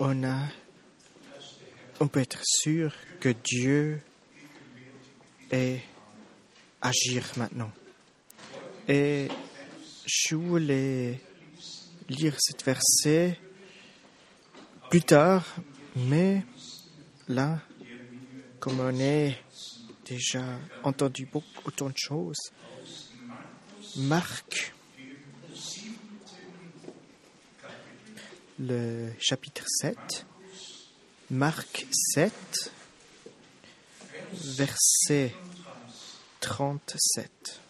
on peut être sûr que Dieu est agir maintenant. Et je voulais lire cet verset plus tard, mais là, comme on a déjà entendu beaucoup autant de choses, Marc, le chapitre 7, Marc 7, verset 37.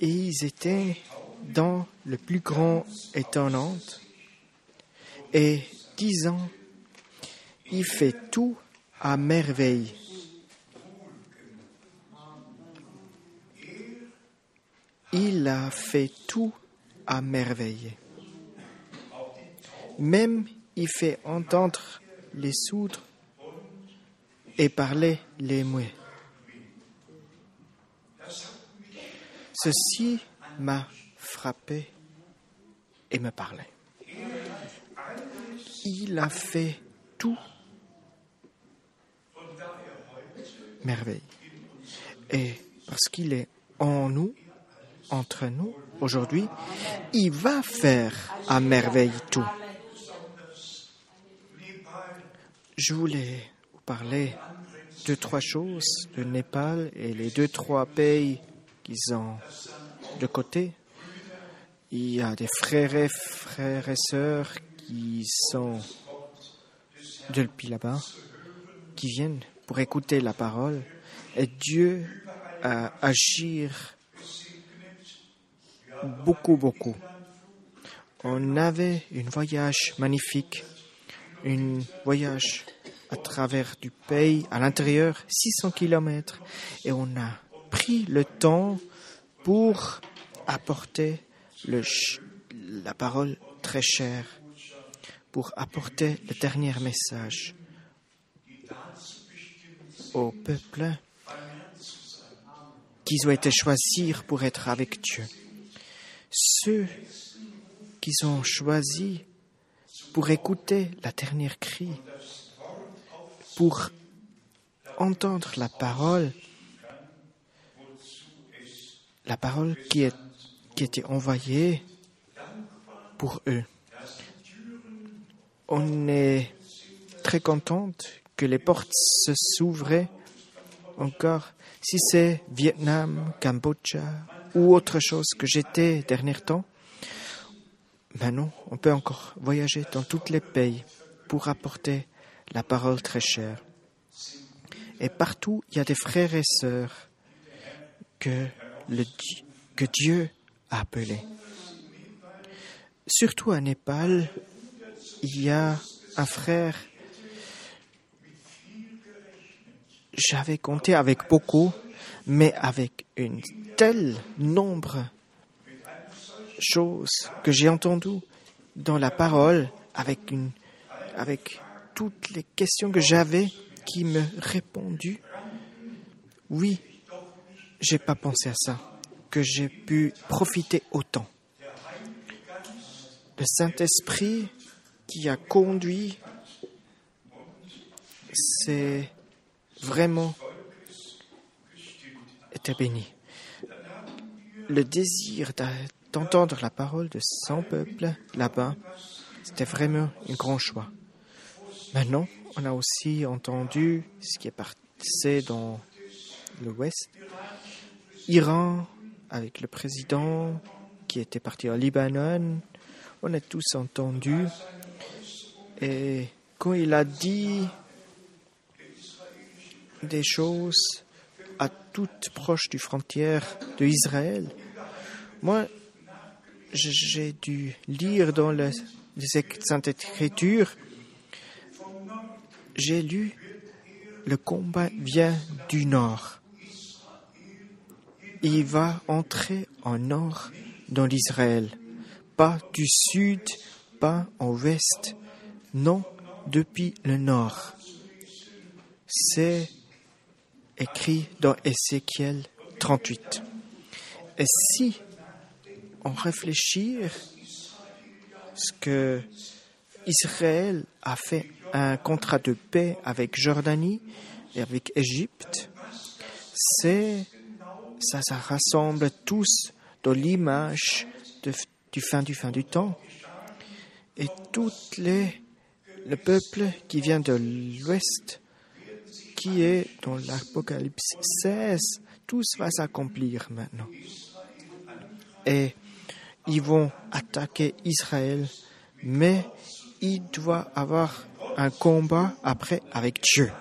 Et ils étaient dans le plus grand étonnant et disant, il fait tout à merveille. Il a fait tout à merveille. Même il fait entendre les soudres et parler les muets. Ceci m'a frappé et me parlait. Il a fait tout merveille. Et parce qu'il est en nous, entre nous, aujourd'hui, il va faire à merveille tout. Je voulais vous parler de trois choses, le Népal et les deux, trois pays qu'ils ont de côté. Il y a des frères et frères et sœurs qui sont depuis là-bas, qui viennent pour écouter la parole. Et Dieu a agir beaucoup, beaucoup. On avait un voyage magnifique, un voyage à travers du pays, à l'intérieur, 600 kilomètres, et on a pris le temps pour apporter la parole très chère, pour apporter le dernier message au peuple qui ont été choisis pour être avec Dieu. Ceux qui sont choisis pour écouter la dernière cri, pour entendre la parole, la parole qui, est, qui était envoyée pour eux. On est très contente que les portes se s'ouvraient encore. Si c'est Vietnam, Cambodge ou autre chose que j'étais dernier temps, maintenant on peut encore voyager dans tous les pays pour apporter la parole très chère. Et partout, il y a des frères et sœurs que, le, que Dieu a appelés. Surtout à Népal, il y a un frère, j'avais compté avec beaucoup, mais avec un tel nombre de choses que j'ai entendues dans la parole, avec, avec toutes les questions que j'avais qui me répondu oui, j'ai pas pensé à ça, que j'ai pu profiter autant. Le Saint-Esprit qui a conduit, c'est vraiment été béni. Le désir d'entendre la parole de son peuple là-bas, c'était vraiment un grand choix. Maintenant, on a aussi entendu ce qui est passé dans l'Ouest. Iran, avec le président qui était parti au Libanon, on a tous entendu. Et quand il a dit des choses à toute proche du frontière de Israël, moi, j'ai dû lire dans les Saintes Écritures j'ai lu, le combat vient du nord. Il va entrer en nord dans l'Israël, pas du sud, pas en ouest, non, depuis le nord. C'est écrit dans Ézéchiel 38. Et si on réfléchit ce que Israël a fait un contrat de paix avec Jordanie et avec Égypte, c'est ça, ça rassemble tous dans l'image du fin du fin du temps. Et toutes les le peuple qui vient de l'ouest, qui est dans l'Apocalypse 16, tout va s'accomplir maintenant. Et ils vont attaquer Israël, mais il doit avoir un combat après avec Dieu.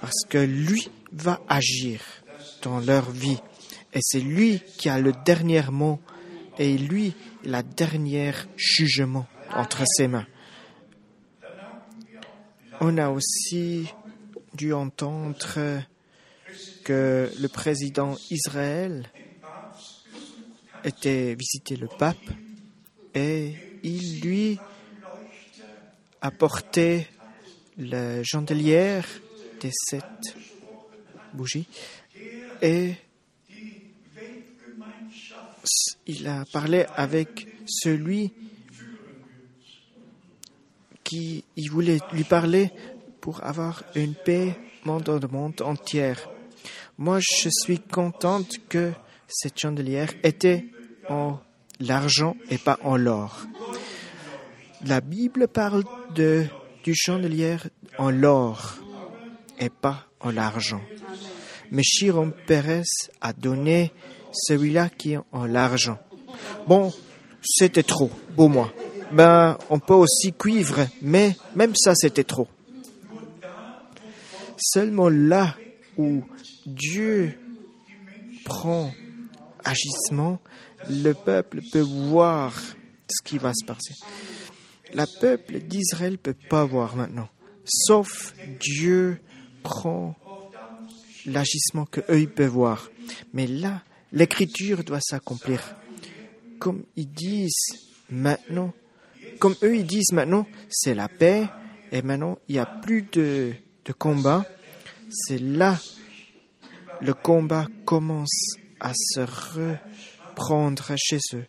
Parce que lui va agir dans leur vie. Et c'est lui qui a le dernier mot et lui la dernière jugement entre ses mains. On a aussi dû entendre que le président Israël était visité le pape et il lui apportait la chandelière des sept bougies et il a parlé avec celui qui il voulait lui parler pour avoir une paix dans le monde entier. Moi, je suis contente que cette chandelière était en l'argent et pas en l'or. La Bible parle de, du chandelière en l'or et pas en l'argent. Mais Chiron Pérez a donné celui-là qui est en l'argent. Bon, c'était trop pour moi. Ben, on peut aussi cuivre, mais même ça, c'était trop. Seulement là où Dieu prend agissement, le peuple peut voir ce qui va se passer. Le peuple d'Israël ne peut pas voir maintenant, sauf Dieu prend l'agissement que eux peuvent voir. Mais là, l'écriture doit s'accomplir. Comme ils disent maintenant, comme eux ils disent maintenant, c'est la paix et maintenant il n'y a plus de, de combat. C'est là le combat commence à se reprendre chez eux.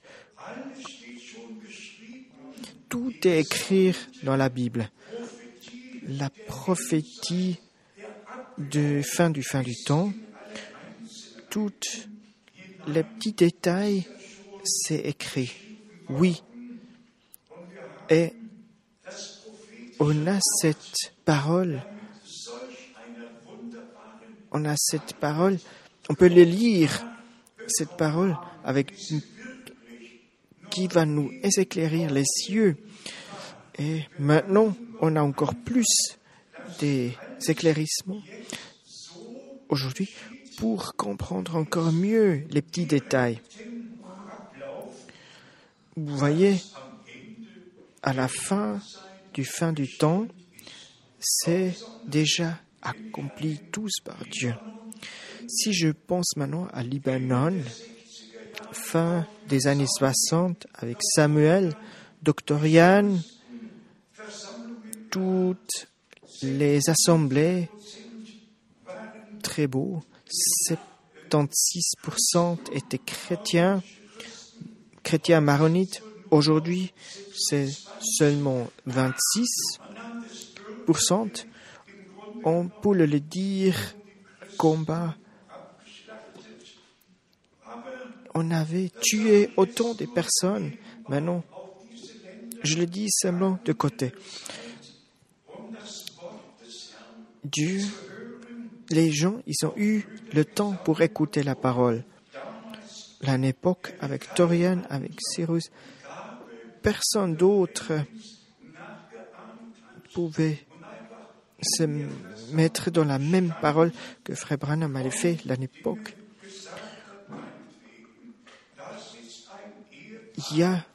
Tout est écrit dans la Bible. La prophétie de fin du fin du temps, toutes les petits détails, c'est écrit. Oui. Et on a cette parole on a cette parole, on peut le lire, cette parole, avec qui va nous éclairer les yeux. Et maintenant, on a encore plus des éclairissements aujourd'hui pour comprendre encore mieux les petits détails. Vous voyez, à la fin du fin du temps, c'est déjà accomplis tous par Dieu. Si je pense maintenant à Libanon, fin des années 60, avec Samuel. Yann, toutes les assemblées, très beau, 76% étaient chrétiens, chrétiens maronites. Aujourd'hui, c'est seulement 26% on peut le dire, combat. On avait tué autant de personnes. Maintenant, je le dis seulement de côté. Dieu, les gens, ils ont eu le temps pour écouter la parole. L'année époque, avec Torian, avec Cyrus, personne d'autre pouvait se mettre dans la même parole que Frère Branham avait fait l'année époque. Il y a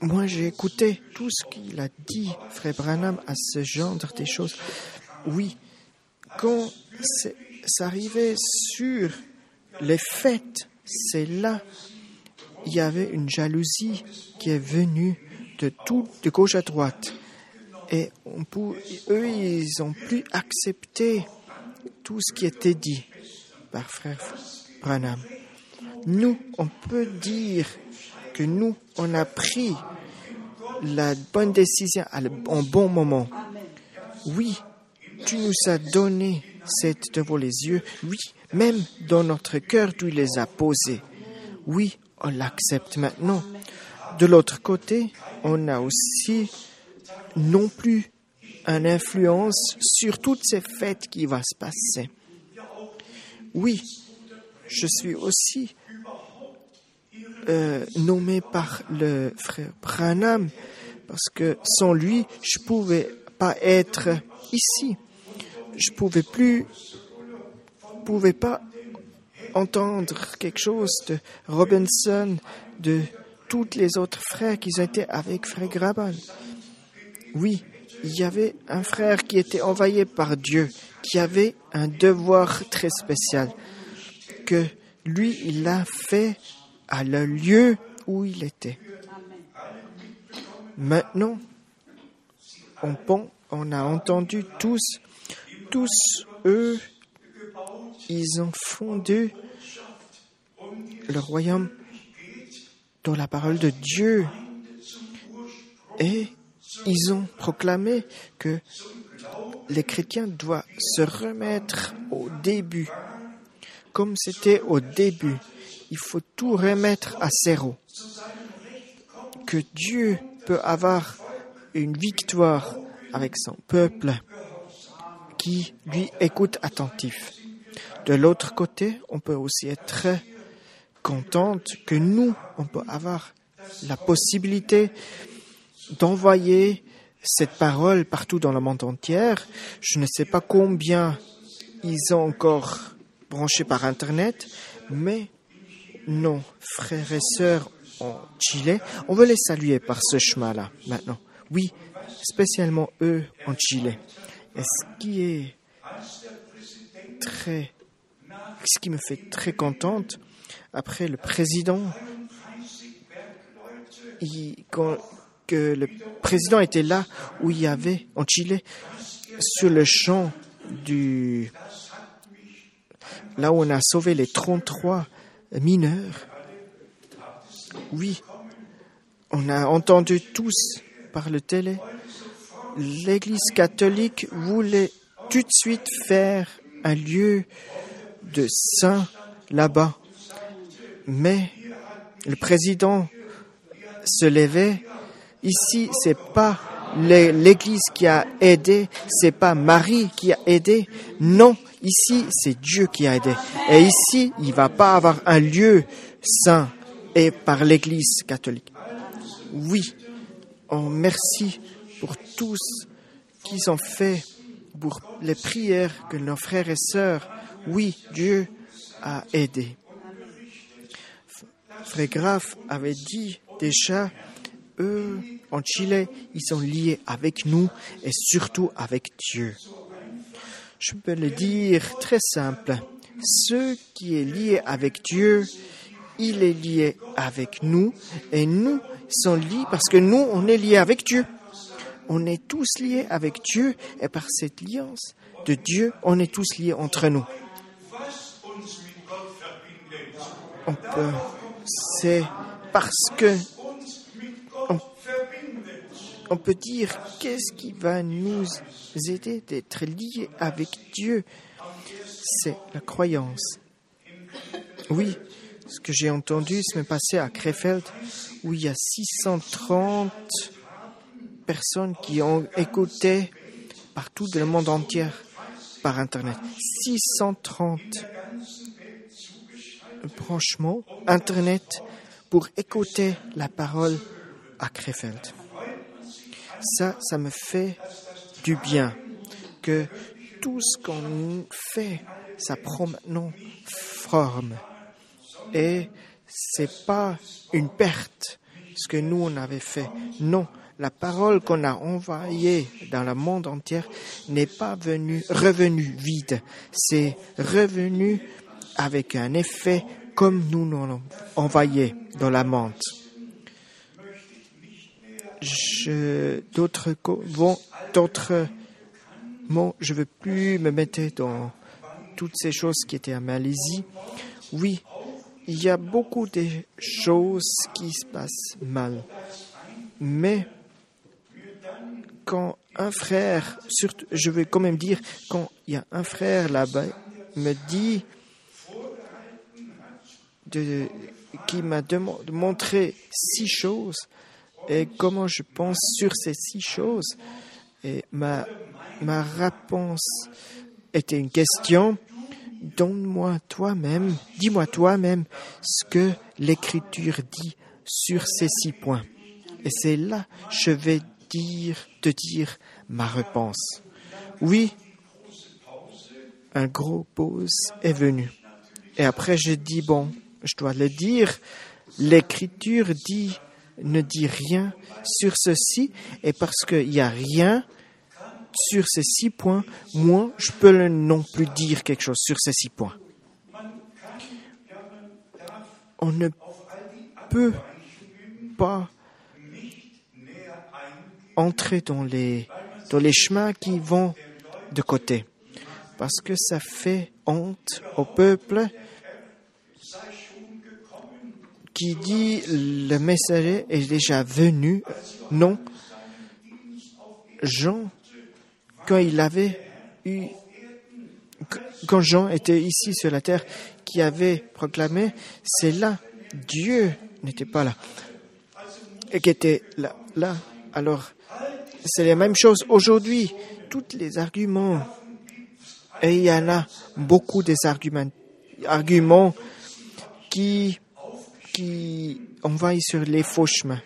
Moi, j'ai écouté tout ce qu'il a dit, Frère Branham, à ce genre de choses. Oui, quand ça arrivait sur les fêtes, c'est là il y avait une jalousie qui est venue de tout, de gauche à droite. Et eux, ils ont plus accepté tout ce qui était dit par frère Branham. Nous, on peut dire que nous, on a pris la bonne décision en bon moment. Oui, tu nous as donné cette devant les yeux. Oui, même dans notre cœur, tu les as posés. Oui, on l'accepte maintenant. De l'autre côté, on a aussi non plus une influence sur toutes ces fêtes qui vont se passer. Oui, je suis aussi euh, nommé par le frère Branham parce que sans lui, je pouvais pas être ici. Je pouvais plus, pouvais pas entendre quelque chose de Robinson, de tous les autres frères qui été avec frère Graban. Oui, il y avait un frère qui était envoyé par Dieu, qui avait un devoir très spécial, que lui, il l'a fait à le lieu où il était. Maintenant, on, on a entendu tous, tous eux, ils ont fondé le royaume dans la parole de Dieu. Et ils ont proclamé que les chrétiens doivent se remettre au début. Comme c'était au début, il faut tout remettre à zéro. Que Dieu peut avoir une victoire avec son peuple qui lui écoute attentif. De l'autre côté, on peut aussi être contente que nous, on peut avoir la possibilité d'envoyer cette parole partout dans le monde entier. Je ne sais pas combien ils ont encore branché par Internet, mais nos frères et sœurs en Chili, on veut les saluer par ce chemin-là maintenant. Oui, spécialement eux en Chili. Et ce qui est très, ce qui me fait très contente, après le président, quand, que le président était là où il y avait en Chili, sur le champ du, là où on a sauvé les 33 mineurs. Oui, on a entendu tous par le télé, l'Église catholique voulait tout de suite faire un lieu de saint là-bas. Mais le président se levait. Ici, c'est pas l'Église qui a aidé, c'est pas Marie qui a aidé. Non, ici, c'est Dieu qui a aidé. Et ici, il va pas avoir un lieu saint et par l'Église catholique. Oui, oh, merci pour tous qu'ils ont fait, pour les prières que nos frères et sœurs, oui, Dieu a aidé. Frère Graf avait dit déjà, eux, en Chili, ils sont liés avec nous et surtout avec Dieu. Je peux le dire très simple. Ce qui est lié avec Dieu, il est lié avec nous et nous sommes liés parce que nous, on est liés avec Dieu. On est tous liés avec Dieu et par cette alliance de Dieu, on est tous liés entre nous. On peut, c'est parce que on, peut dire qu'est-ce qui va nous aider d'être liés avec Dieu. C'est la croyance. Oui, ce que j'ai entendu m'est passé à Krefeld, où il y a 630 personnes qui ont écouté partout dans le monde entier par Internet. 630 branchements Internet pour écouter la parole à Krefeld. Ça, ça me fait du bien que tout ce qu'on fait, ça prend maintenant forme. Et c'est pas une perte ce que nous on avait fait. Non, la parole qu'on a envoyée dans le monde entier n'est pas venue, revenue vide. C'est revenu avec un effet comme nous nous l'avons envoyé dans la menthe. d'autres, mots, je veux plus me mettre dans toutes ces choses qui étaient à Malaisie Oui, il y a beaucoup de choses qui se passent mal. Mais quand un frère, surtout, je vais quand même dire, quand il y a un frère là-bas, me dit, qui m'a montré six choses et comment je pense sur ces six choses. Et ma, ma réponse était une question. Donne-moi toi-même, dis-moi toi-même ce que l'Écriture dit sur ces six points. Et c'est là je vais te dire ma réponse. Oui, un gros pause est venu. Et après, je dis, bon, je dois le dire, l'Écriture ne dit rien sur ceci, et parce qu'il n'y a rien sur ces six points, moi, je peux non plus dire quelque chose sur ces six points. On ne peut pas entrer dans les chemins qui vont de côté, parce que ça fait honte au peuple qui dit le messager est déjà venu. Non. Jean, quand il avait eu, quand Jean était ici sur la terre, qui avait proclamé, c'est là, Dieu n'était pas là, et qui était là. Alors, c'est la même chose aujourd'hui. Tous les arguments, et il y en a beaucoup des arguments qui qui envahit sur les faux chemins.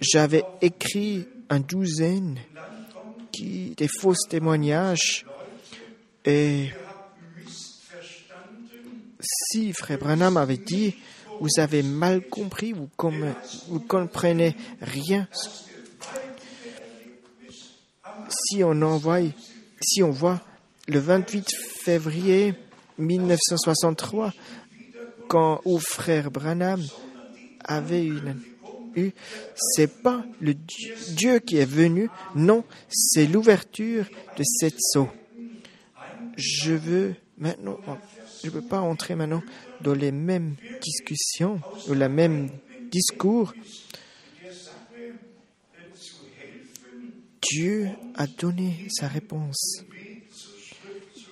J'avais écrit une douzaine qui, des faux témoignages et si Frère Branham avait dit vous avez mal compris, vous, vous comprenez rien. Si on envoie, si on voit le 28 février 1963, quand au frère Branham avait eu, c'est pas le Dieu qui est venu, non, c'est l'ouverture de cette seau. Je veux maintenant, je ne peux pas entrer maintenant dans les mêmes discussions ou le même discours. Dieu a donné sa réponse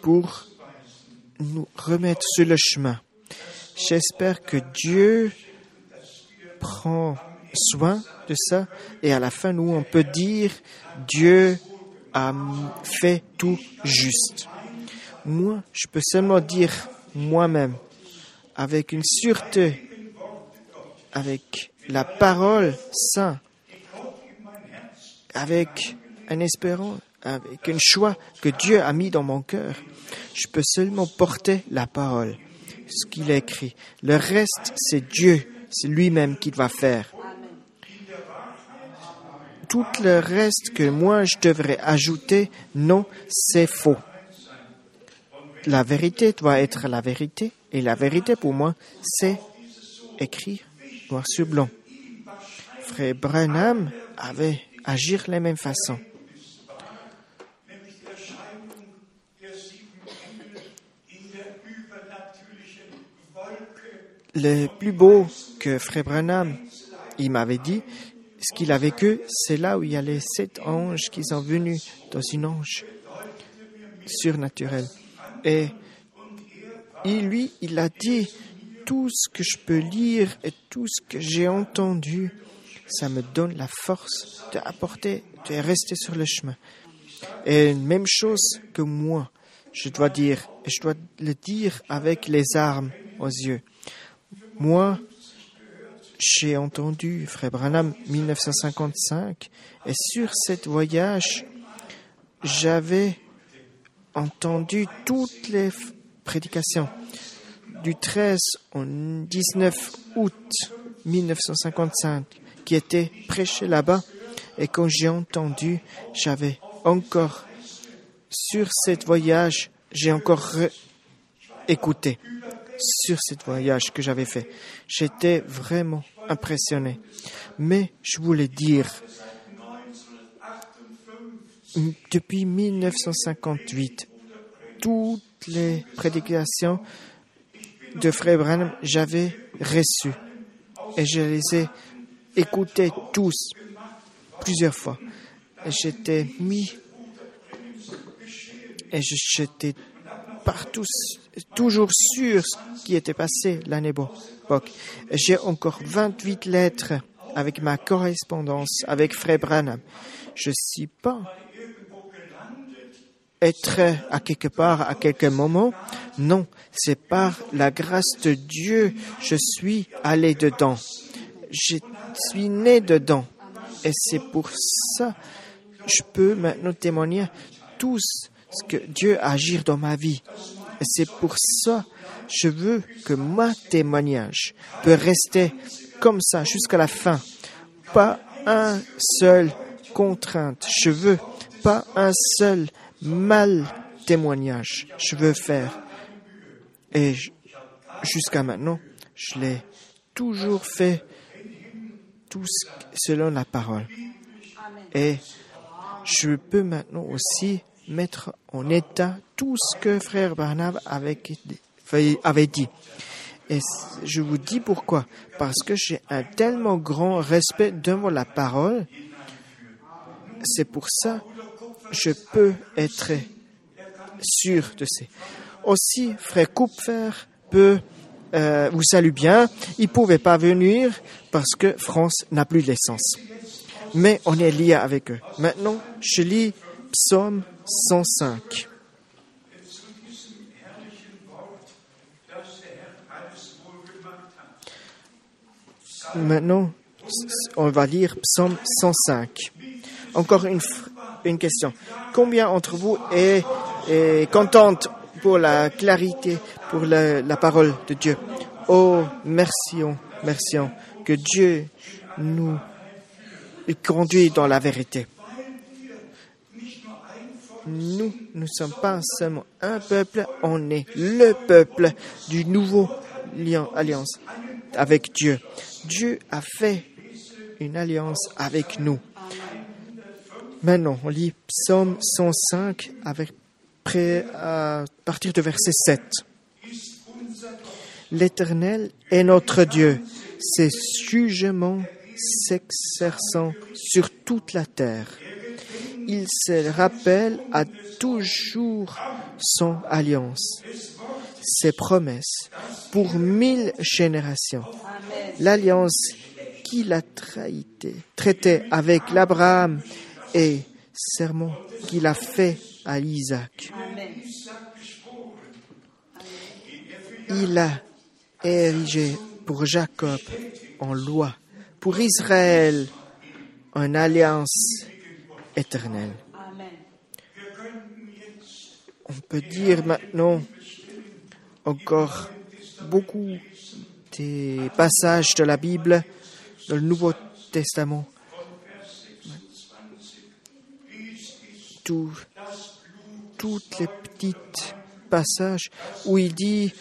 pour nous remettre sur le chemin. J'espère que Dieu prend soin de ça et à la fin, nous, on peut dire Dieu a fait tout juste. Moi, je peux seulement dire moi-même, avec une sûreté, avec la parole sainte, avec un espérance, avec une choix que Dieu a mis dans mon cœur, je peux seulement porter la parole ce qu'il écrit. Le reste, c'est Dieu, c'est lui-même qui va faire. Tout le reste que moi je devrais ajouter, non, c'est faux. La vérité doit être la vérité, et la vérité pour moi, c'est écrire noir sur blanc. Frère Branham avait agir de la même façon. Le plus beau que Frère Branham, il m'avait dit, ce qu'il a vécu, c'est là où il y a les sept anges qui sont venus dans une ange surnaturelle. Et lui, il a dit, tout ce que je peux lire et tout ce que j'ai entendu, ça me donne la force d'apporter, de rester sur le chemin. Et même chose que moi, je dois dire, et je dois le dire avec les armes aux yeux. Moi, j'ai entendu Frère Branham 1955 et sur cette voyage, j'avais entendu toutes les prédications. Du 13 au 19 août 1955 qui étaient prêchées là-bas et quand j'ai entendu, j'avais encore sur cette voyage, j'ai encore écouté sur ce voyage que j'avais fait. J'étais vraiment impressionné. Mais je voulais dire, depuis 1958, toutes les prédications de Frère Branham, j'avais reçu. Et je les ai écoutés tous, plusieurs fois. J'étais mis, et j'étais partout, toujours sûr ce qui était passé l'année époque. J'ai encore 28 lettres avec ma correspondance avec Frère Branham. Je ne suis pas être à quelque part à quelque moment. Non, c'est par la grâce de Dieu je suis allé dedans. Je suis né dedans. Et c'est pour ça je peux maintenant témoigner tout ce que Dieu agit dans ma vie. Et c'est pour ça je veux que mon témoignage peut rester comme ça jusqu'à la fin. Pas un seul contrainte. Je veux pas un seul mal témoignage. Je veux faire. Et jusqu'à maintenant, je l'ai toujours fait tout selon la parole. Et je peux maintenant aussi mettre en état tout ce que frère Barnab avait, dit. Et je vous dis pourquoi. Parce que j'ai un tellement grand respect devant la parole. C'est pour ça je peux être sûr de ça. Aussi, frère Kupfer peut euh, vous salue bien. Il pouvait pas venir parce que France n'a plus d'essence. Mais on est lié avec eux. Maintenant, je lis Psaume 105. Maintenant, on va lire Psaume 105. Encore une, une question. Combien d'entre vous est, est contente pour la clarité, pour la, parole de Dieu? Oh, merci, merci que Dieu nous conduit dans la vérité. Nous ne sommes pas seulement un peuple, on est le peuple du nouveau alliance avec Dieu. Dieu a fait une alliance avec nous. Maintenant, on lit Psaume 105 avec à partir de verset 7. L'Éternel est notre Dieu, ses jugements s'exerçant sur toute la terre. Il se rappelle à toujours son alliance, ses promesses pour mille générations. L'alliance qu'il a traité, traité avec l'Abraham et serment qu'il a fait à Isaac. Il a érigé pour Jacob en loi, pour Israël en alliance éternelle. On peut dire maintenant encore beaucoup des passages de la Bible, dans le Nouveau Testament, tout, toutes les petites passages où il dit,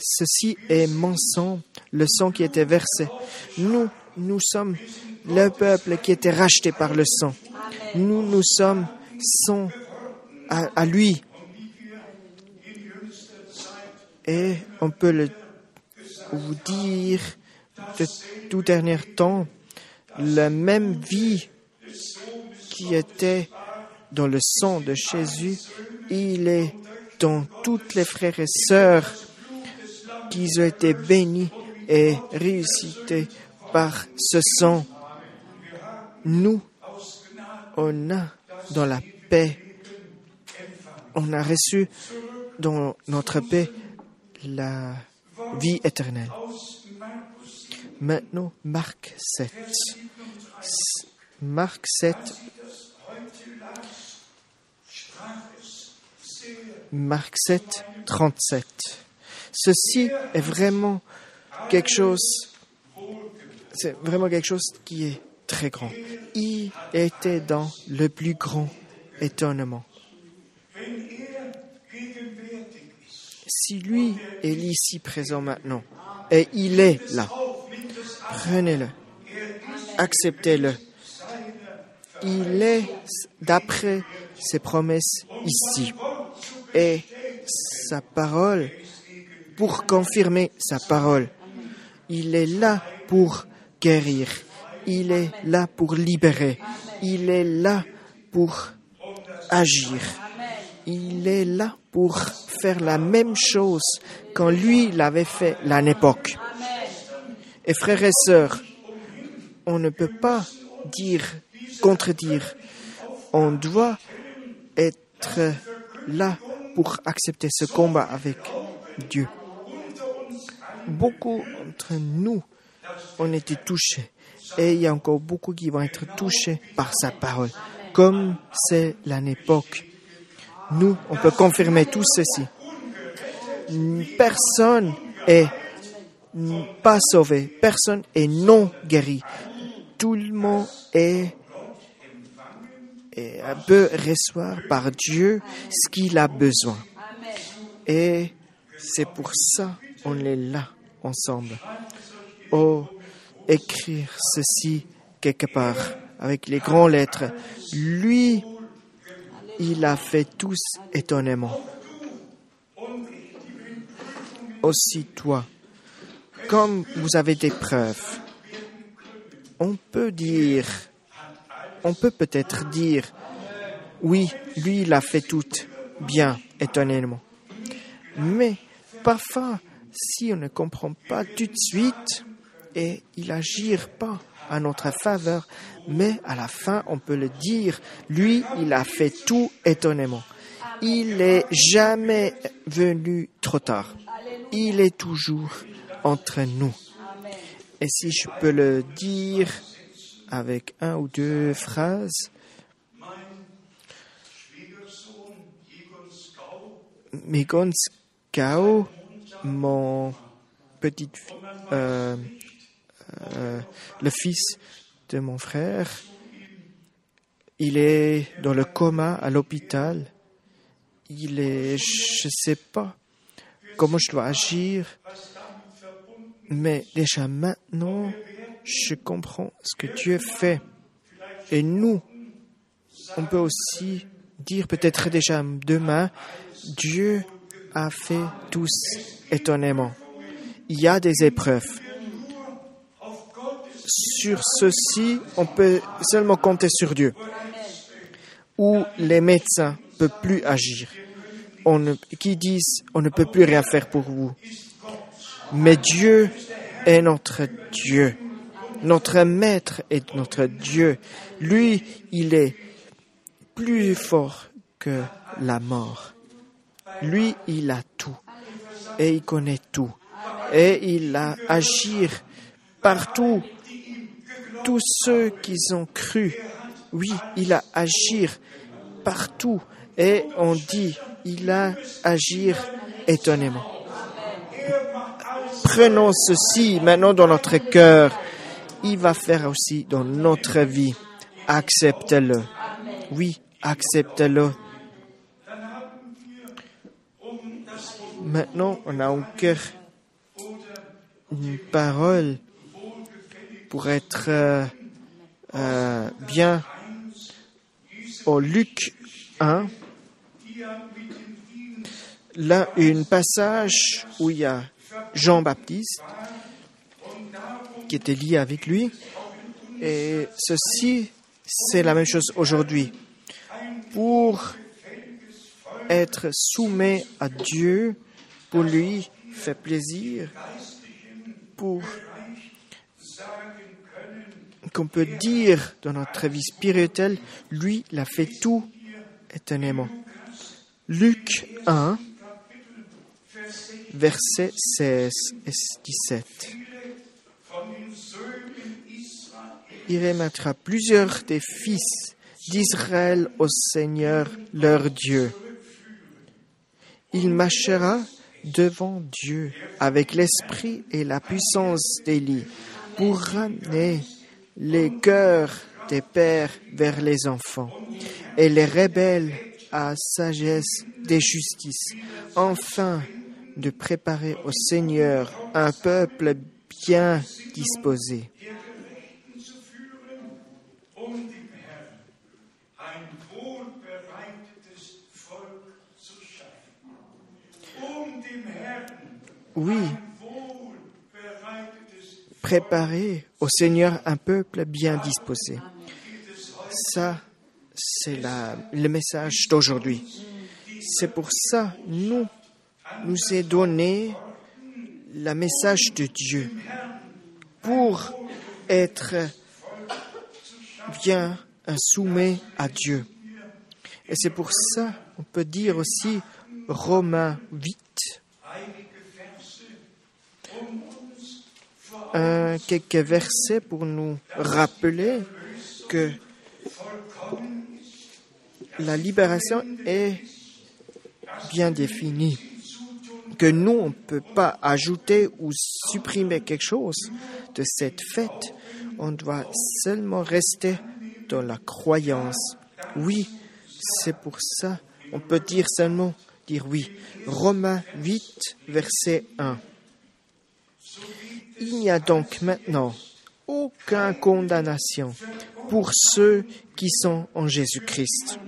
ceci est mon sang, le sang qui était versé. Nous, nous sommes le peuple qui était racheté par le sang. Nous, nous sommes sang à lui. Et on peut le vous dire de tout dernier temps, la même vie qui était dans le sang de Jésus, il est dans toutes les frères et sœurs qui ont été bénis et réussités par ce sang. Nous, on a dans la paix, on a reçu dans notre paix la vie éternelle. Maintenant, Marc 7. Marc 7, Marc 7, 37. Ceci est vraiment quelque chose, c'est vraiment quelque chose qui est très grand. Il était dans le plus grand étonnement. Si lui est ici présent maintenant, et il est là, prenez-le, acceptez-le. Il est d'après ses promesses ici et sa parole pour confirmer sa parole. Il est là pour guérir. Il est là pour libérer. Il est là pour agir. Il est là pour faire la même chose quand lui l'avait fait l'année époque. Et frères et sœurs, on ne peut pas dire, contredire. On doit être là pour accepter ce combat avec Dieu. Beaucoup d'entre nous ont été touchés et il y a encore beaucoup qui vont être touchés par sa parole, comme c'est l'année époque. Nous, on peut confirmer tout ceci. Personne est pas sauvé, personne est non guéri. Tout le monde est, est peut recevoir par Dieu ce qu'il a besoin. Et c'est pour ça qu'on est là ensemble. Oh, écrire ceci quelque part avec les grandes lettres. Lui, il a fait tous étonnement. Aussi toi, comme vous avez des preuves, on peut dire, on peut peut-être dire, oui, lui, il a fait tout bien, étonnamment. Mais parfois, si on ne comprend pas tout de suite et il n'agit pas à notre faveur, mais à la fin, on peut le dire, lui, il a fait tout étonnamment. Il n'est jamais venu trop tard. Il est toujours entre nous. Et si je peux le dire avec un ou deux phrases, mon petit, euh, euh, le fils de mon frère, il est dans le coma à l'hôpital. Il est, je sais pas comment je dois agir, mais déjà maintenant, je comprends ce que Dieu fait. Et nous, on peut aussi dire peut-être déjà demain, Dieu a fait tous étonnamment. Il y a des épreuves. Sur ceci, on peut seulement compter sur Dieu. Où les médecins ne peuvent plus agir. On qui disent on ne peut plus rien faire pour vous. Mais Dieu est notre Dieu. Notre Maître est notre Dieu. Lui, il est plus fort que la mort. Lui, il a tout et il connaît tout et il a agir partout. Tous ceux qui ont cru, oui, il a agir partout et on dit, il a agir étonnamment. Prenons ceci maintenant dans notre cœur. Il va faire aussi dans notre vie. Acceptez-le. Oui, acceptez-le. Maintenant, on a encore une parole pour être euh, euh, bien au Luc 1. Là, un passage où il y a Jean-Baptiste qui était lié avec lui. Et ceci, c'est la même chose aujourd'hui. Pour être soumis à Dieu, pour lui faire plaisir, pour qu'on peut dire dans notre vie spirituelle, lui, il a fait tout étonnamment. Luc 1, versets 16 et 17. Il remettra plusieurs des fils d'Israël au Seigneur leur Dieu. Il marchera devant Dieu avec l'esprit et la puissance d'Élie pour ramener les cœurs des pères vers les enfants et les rebelles à sagesse des justices, enfin de préparer au Seigneur un peuple bien disposé. Oui, préparer au Seigneur un peuple bien disposé. Ça, c'est le message d'aujourd'hui. C'est pour ça nous nous est donné le message de Dieu pour être bien soumis à Dieu. Et c'est pour ça on peut dire aussi Romains 8, un, quelques versets pour nous rappeler que la libération est bien définie, que nous, on ne peut pas ajouter ou supprimer quelque chose de cette fête. On doit seulement rester dans la croyance. Oui, c'est pour ça, on peut dire seulement dire oui. Romains 8, verset 1. Il n'y a donc maintenant aucune condamnation pour ceux qui sont en Jésus-Christ.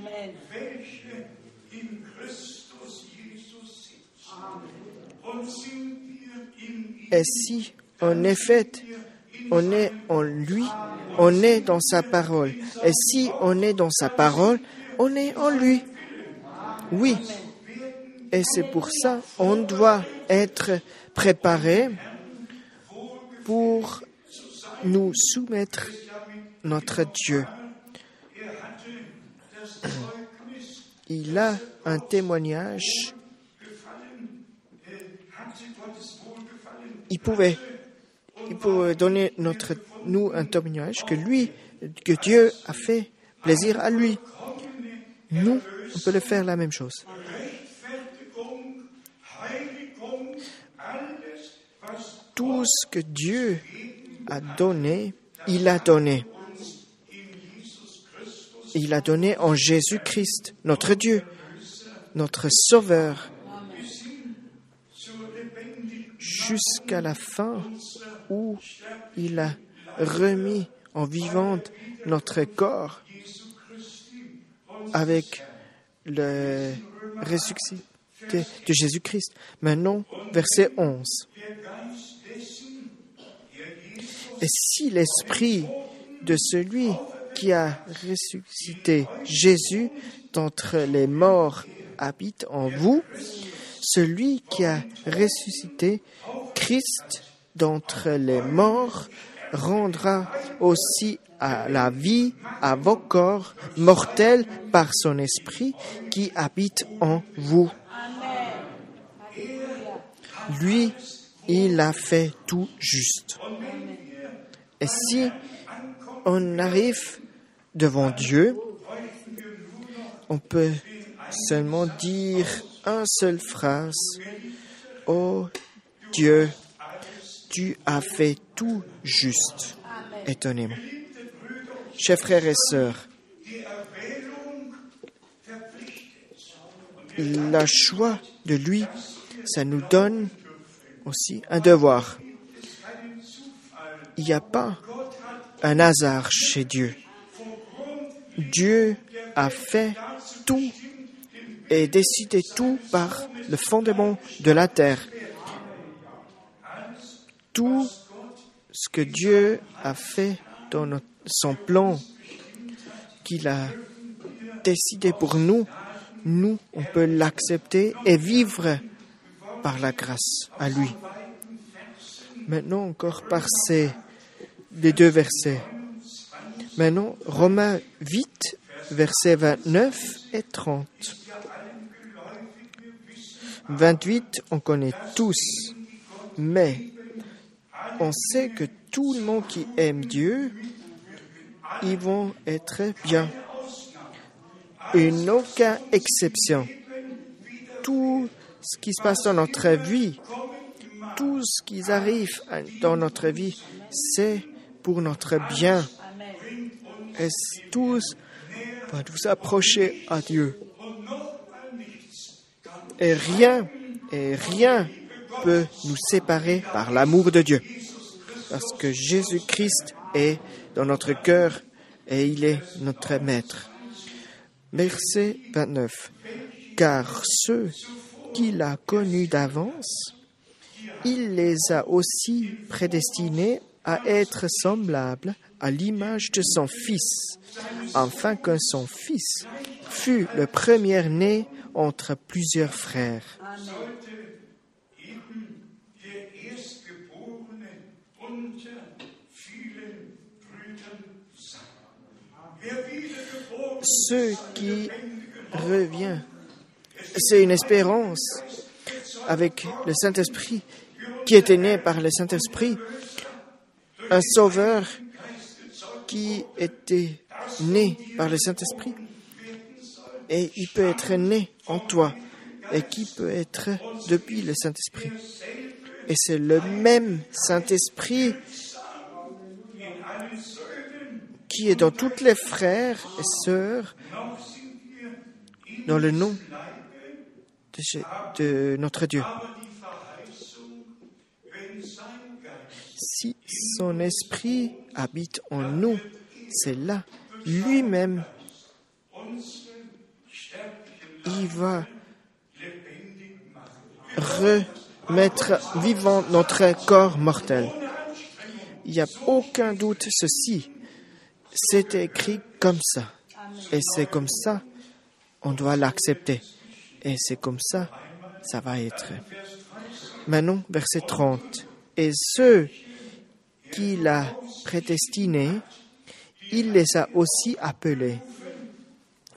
Et si, en effet, on est en lui, on est dans sa parole. Et si on est dans sa parole, on est en lui. Oui. Et c'est pour ça on doit être préparé pour nous soumettre notre Dieu. Il a un témoignage. Il pouvait, donner notre, nous un témoignage que lui, que Dieu a fait plaisir à lui. Nous, on peut le faire la même chose. Tout ce que Dieu a donné, il a donné. Il a donné en Jésus-Christ, notre Dieu, notre Sauveur, jusqu'à la fin où il a remis en vivante notre corps avec le ressuscité de Jésus-Christ. Maintenant, verset 11. Et si l'esprit de celui qui a ressuscité Jésus d'entre les morts habite en vous, celui qui a ressuscité Christ d'entre les morts rendra aussi à la vie à vos corps mortels par son esprit qui habite en vous. Lui, il a fait tout juste. Et si on arrive devant Dieu, on peut seulement dire une seule phrase. Oh Dieu, tu as fait tout juste. Étonnamment. Chers frères et sœurs, la choix de lui, ça nous donne aussi un devoir. Il n'y a pas un hasard chez Dieu. Dieu a fait tout et décidé tout par le fondement de la terre. Tout ce que Dieu a fait dans son plan qu'il a décidé pour nous, nous, on peut l'accepter et vivre par la grâce à lui. Maintenant encore par ces les deux versets. Maintenant, Romains 8, versets 29 et 30. 28, on connaît tous, mais on sait que tout le monde qui aime Dieu, ils vont être bien. Une aucune exception. Tout ce qui se passe dans notre vie, tout ce qui arrive dans notre vie, c'est pour notre bien. Et tous va nous approcher à Dieu? Et rien, et rien peut nous séparer par l'amour de Dieu. Parce que Jésus-Christ est dans notre cœur et il est notre maître. Verset 29. Car ceux qu'il a connus d'avance, il les a aussi prédestinés à être semblables à l'image de son Fils, afin que son Fils fût le premier-né entre plusieurs frères. Ce qui revient, c'est une espérance avec le Saint-Esprit qui était né par le Saint-Esprit, un sauveur qui était né par le Saint-Esprit et il peut être né en toi et qui peut être depuis le Saint-Esprit. Et c'est le même Saint-Esprit qui est dans toutes les frères et sœurs dans le nom de, de notre Dieu. Si son esprit habite en nous, c'est là, lui-même, il va remettre vivant notre corps mortel. Il n'y a aucun doute ceci. C'est écrit comme ça. Et c'est comme ça, on doit l'accepter. Et c'est comme ça, ça va être. Maintenant, verset 30. Et ceux qu'il a prédestinés, il les a aussi appelés.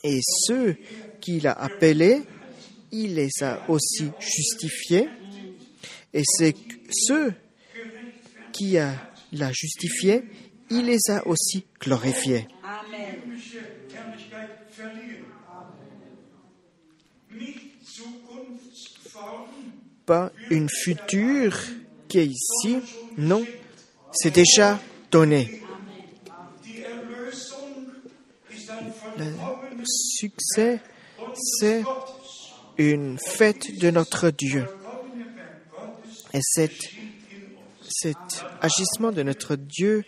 Et ceux qu'il a appelés, il les a aussi justifiés. Et c'est ceux qui l'a justifié, il les a aussi glorifiés. Pas une future qui est ici, non, c'est déjà donné. Le succès, c'est une fête de notre Dieu. Et cet, agissement de notre Dieu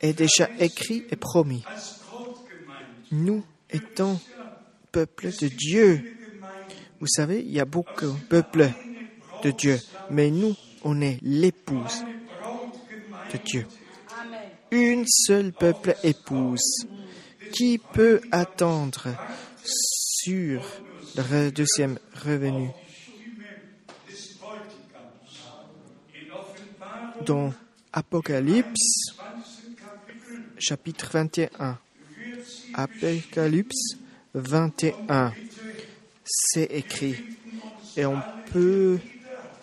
est déjà écrit et promis. Nous étant peuple de Dieu, vous savez, il y a beaucoup de peuples de Dieu, mais nous, on est l'épouse Dieu. Une seule peuple épouse qui peut attendre sur le deuxième revenu. Dans Apocalypse, chapitre 21, Apocalypse 21, c'est écrit. Et on peut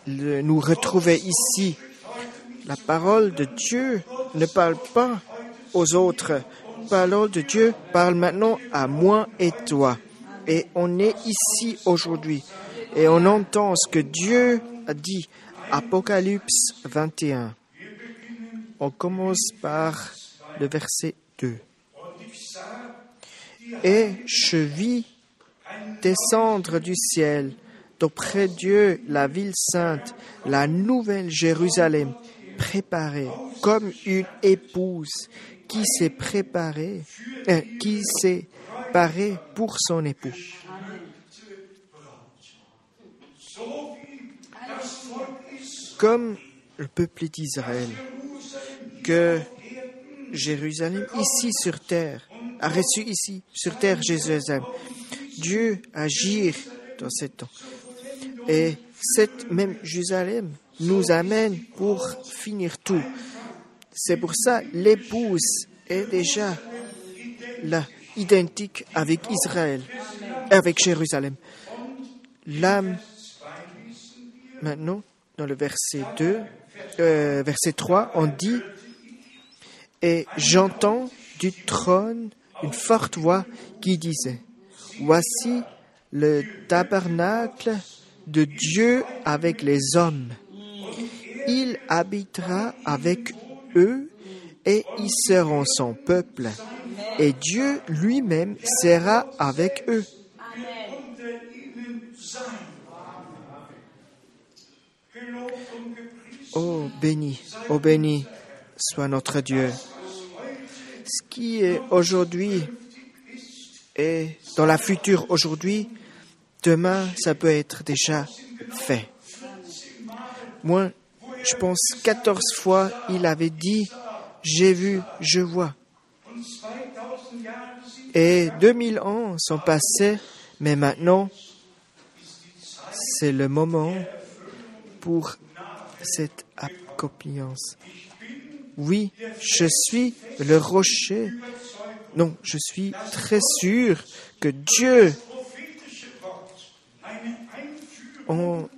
nous retrouver ici. La parole de Dieu ne parle pas aux autres. La parole de Dieu parle maintenant à moi et toi. Et on est ici aujourd'hui. Et on entend ce que Dieu a dit. Apocalypse 21. On commence par le verset 2. Et je vis descendre du ciel d'auprès Dieu la ville sainte, la nouvelle Jérusalem, préparée comme une épouse qui s'est préparée, euh, qui s'est parée pour son époux. Comme le peuple d'Israël, que Jérusalem, ici sur terre, a reçu ici sur terre Jérusalem. Dieu agir dans ce temps. Et cette même Jérusalem nous amène pour finir tout. C'est pour ça l'épouse est déjà identique avec Israël, avec Jérusalem. L'âme, maintenant, dans le verset 2, euh, verset 3, on dit, et j'entends du trône une forte voix qui disait, Voici le tabernacle de Dieu avec les hommes. Il habitera avec eux et ils seront son peuple. Et Dieu lui-même sera avec eux. Oh béni, oh béni soit notre Dieu. Ce qui est aujourd'hui et dans la future aujourd'hui, demain, ça peut être déjà fait. Moi, je pense 14 fois, il avait dit, j'ai vu, je vois. Et 2000 ans sont passés, mais maintenant, c'est le moment pour cette accomplissance. Oui, je suis le rocher. Non, je suis très sûr que Dieu on,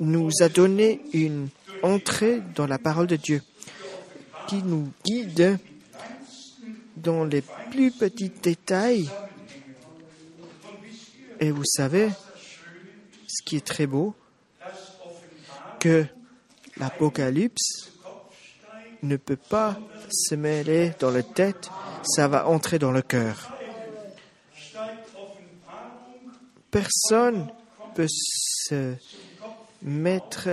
nous a donné une entrée dans la parole de Dieu qui nous guide dans les plus petits détails. Et vous savez, ce qui est très beau, que l'Apocalypse ne peut pas se mêler dans la tête, ça va entrer dans le cœur. Personne peut se mettre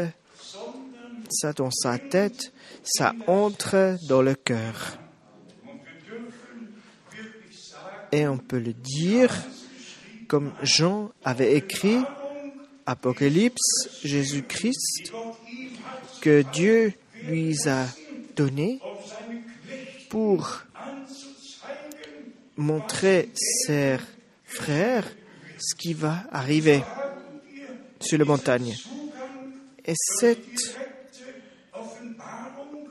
ça dans sa tête, ça entre dans le cœur. Et on peut le dire, comme Jean avait écrit, Apocalypse, Jésus-Christ, que Dieu lui a donné pour montrer ses frères ce qui va arriver sur la montagne. Et cette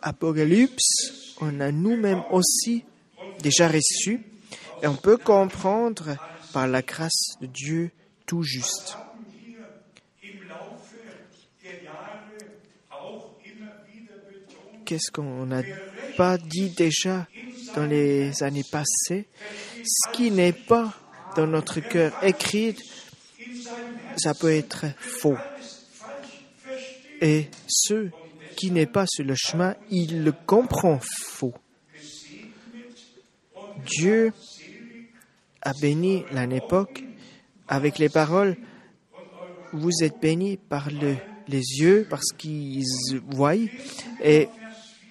apocalypse, on a nous-mêmes aussi déjà reçu et on peut comprendre par la grâce de Dieu tout juste. Qu'est-ce qu'on n'a pas dit déjà dans les années passées? Ce qui n'est pas dans notre cœur écrit, ça peut être faux. Et ceux qui n'est pas sur le chemin, il le comprend faux. Dieu a béni l'époque avec les paroles Vous êtes bénis par le, les yeux parce qu'ils voient et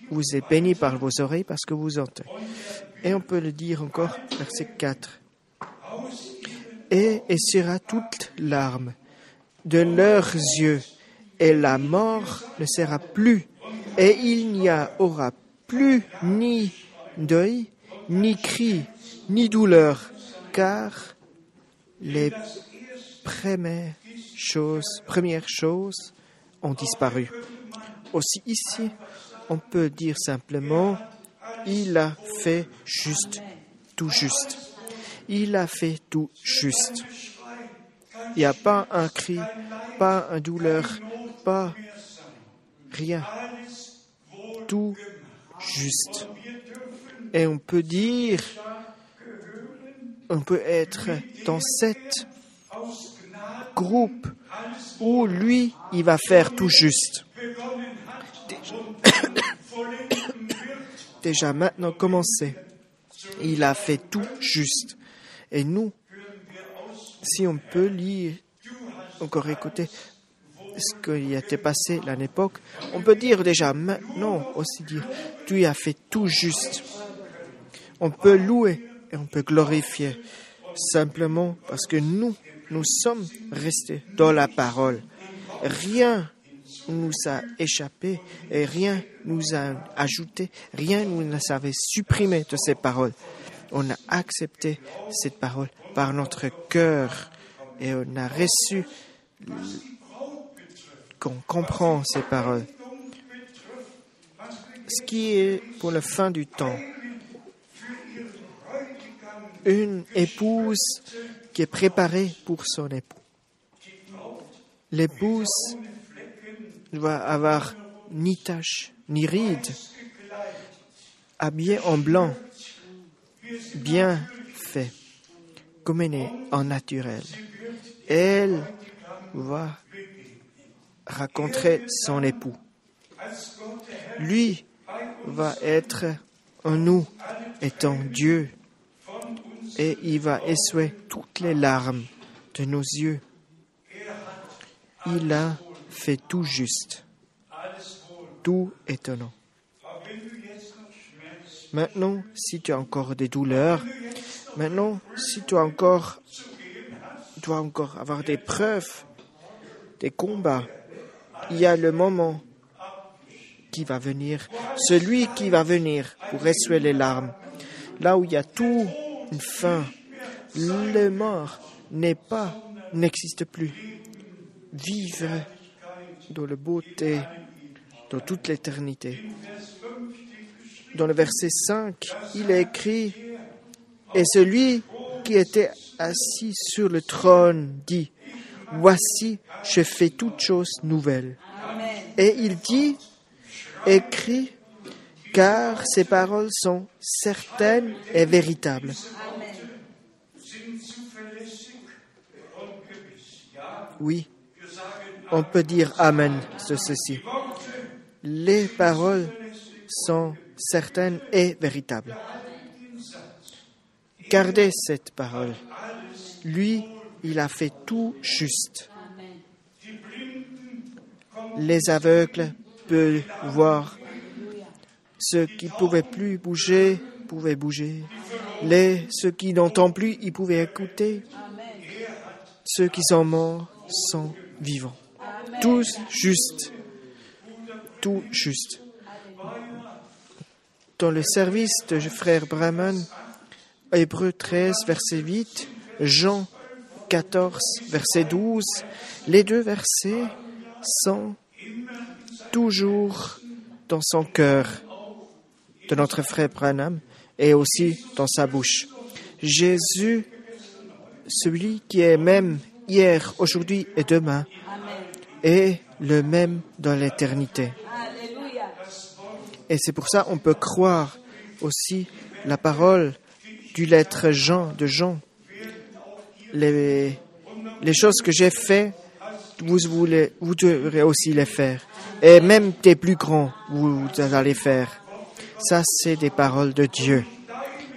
vous êtes bénis par vos oreilles parce que vous entendez. Et on peut le dire encore, verset 4. Et essaiera toute larme de leurs yeux, et la mort ne sera plus, et il n'y aura plus ni deuil, ni cri, ni douleur, car les premières choses, ont disparu. Aussi ici, on peut dire simplement, il a fait juste, tout juste. Il a fait tout juste. Il n'y a pas un cri, pas une douleur, rien. Tout juste. Et on peut dire, on peut être dans cet groupe où lui, il va faire tout juste. Déjà maintenant commencé. Il a fait tout juste. Et nous, si on peut lire, encore écouter ce qui été passé l'année époque, on peut dire déjà maintenant aussi dire, tu as fait tout juste. On peut louer et on peut glorifier simplement parce que nous, nous sommes restés dans la parole. Rien nous a échappé et rien nous a ajouté, rien nous a supprimé de ces paroles. On a accepté cette parole par notre cœur et on a reçu comprend ces paroles. Ce qui est pour la fin du temps, une épouse qui est préparée pour son époux. L'épouse doit avoir ni tache, ni ride, habillée en blanc, bien fait comme elle est en naturel. Elle va rencontrer son époux. Lui va être en nous, étant Dieu, et il va essuyer toutes les larmes de nos yeux. Il a fait tout juste, tout étonnant. Maintenant, si tu as encore des douleurs, Maintenant, si tu as encore, dois encore avoir des preuves, des combats, il y a le moment qui va venir, celui qui va venir pour essuyer les larmes. Là où il y a tout une fin, le mort n'est pas, n'existe plus. Vivre dans la beauté, dans toute l'éternité. Dans le verset 5, il est écrit, et celui qui était assis sur le trône dit, Voici, je fais toutes choses nouvelles. Et il dit, écrit, car ces paroles sont certaines et véritables. Oui, on peut dire Amen sur ceci. Les paroles sont certaines et véritables. Gardez cette parole. Lui, il a fait tout juste. Les aveugles peuvent voir. Ceux qui ne pouvaient plus bouger pouvaient bouger. Les, ceux qui n'entendent plus, ils pouvaient écouter. Ceux qui sont morts sont vivants. Tous juste. Tout juste. Dans le service de frère Brahman, Hébreu 13, verset 8, Jean 14, verset 12, les deux versets sont toujours dans son cœur de notre frère Branham et aussi dans sa bouche. Jésus, celui qui est même hier, aujourd'hui et demain, est le même dans l'éternité. Et c'est pour ça qu'on peut croire aussi la parole du lettre Jean de Jean. Les, choses que j'ai faites, vous, voulez, vous devrez aussi les faire. Et même des plus grands, vous allez faire. Ça, c'est des paroles de Dieu.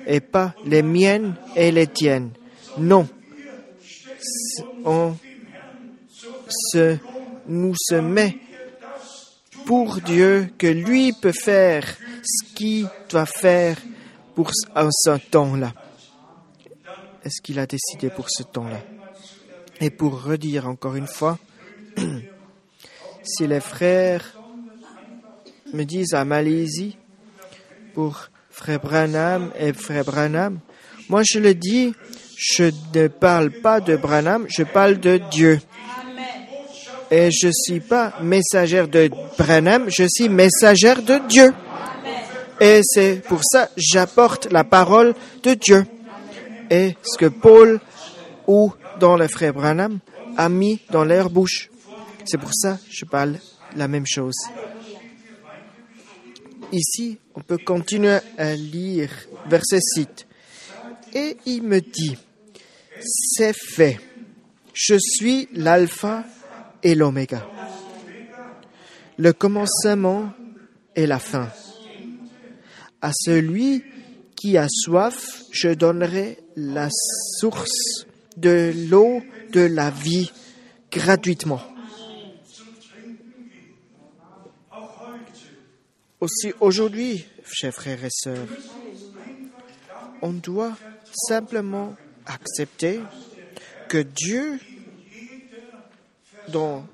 Et pas les miennes et les tiennes. Non. On nous se met pour Dieu que lui peut faire ce qu'il doit faire pour ce temps-là. Est-ce qu'il a décidé pour ce temps-là Et pour redire encore une fois, si les frères me disent à Malaisie, pour frère Branham et frère Branham, moi je le dis, je ne parle pas de Branham, je parle de Dieu. Et je ne suis pas messagère de Branham, je suis messagère de Dieu. Et c'est pour ça j'apporte la parole de Dieu. Et ce que Paul ou dans le frère Branham a mis dans leur bouche. C'est pour ça je parle la même chose. Ici, on peut continuer à lire verset 6. Et il me dit, c'est fait. Je suis l'alpha et l'oméga. Le commencement et la fin. À celui qui a soif, je donnerai la source de l'eau de la vie gratuitement. Aussi aujourd'hui, chers frères et sœurs, on doit simplement accepter que Dieu, dans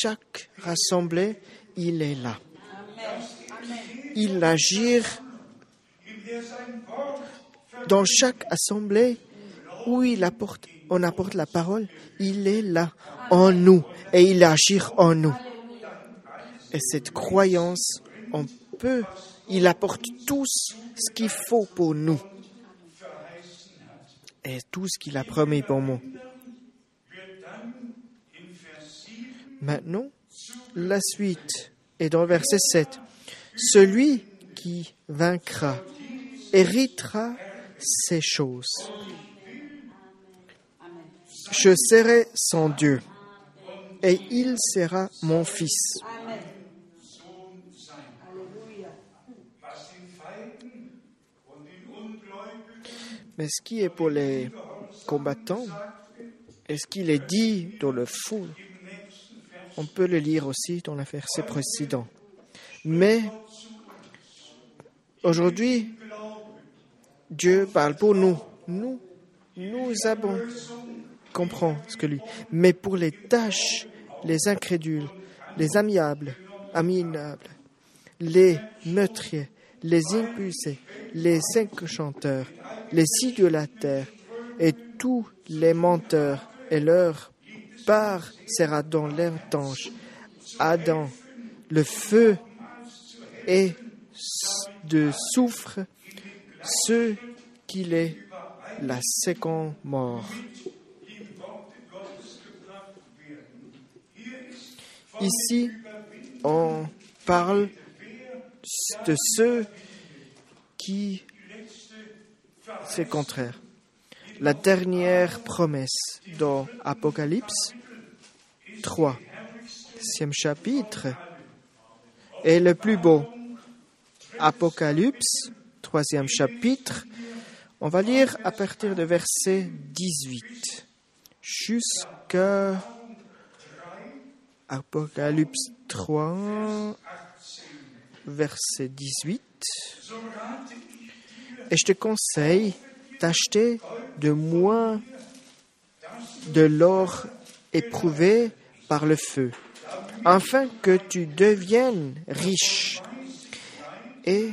chaque rassemblée, il est là. Il agit dans chaque assemblée où il apporte, on apporte la parole, il est là en nous et il agit en nous. Et cette croyance, on peut, il apporte tout ce qu'il faut pour nous et tout ce qu'il a promis pour nous. Maintenant, la suite est dans le verset 7. Celui qui vaincra héritera ces choses. Je serai son Dieu et il sera mon fils. Mais ce qui est pour les combattants, et ce qu'il est dit dans le fou, on peut le lire aussi dans le verset précédent. Mais aujourd'hui, Dieu parle pour nous. Nous, nous avons compris ce que lui. Mais pour les tâches, les incrédules, les amiables, les meurtriers, les impulsés, les cinq chanteurs, les idolâtres et tous les menteurs, et leur part sera dans l'air tanche. Adam, le feu et de soufre, ce qu'il est la seconde mort. Ici, on parle de ceux qui c'est contraire. La dernière promesse dans Apocalypse 3, sixième chapitre, est le plus beau. Apocalypse, troisième chapitre, on va lire à partir de verset 18 jusqu'à Apocalypse 3, verset 18. Et je te conseille d'acheter de moins de l'or éprouvé par le feu, afin que tu deviennes riche, et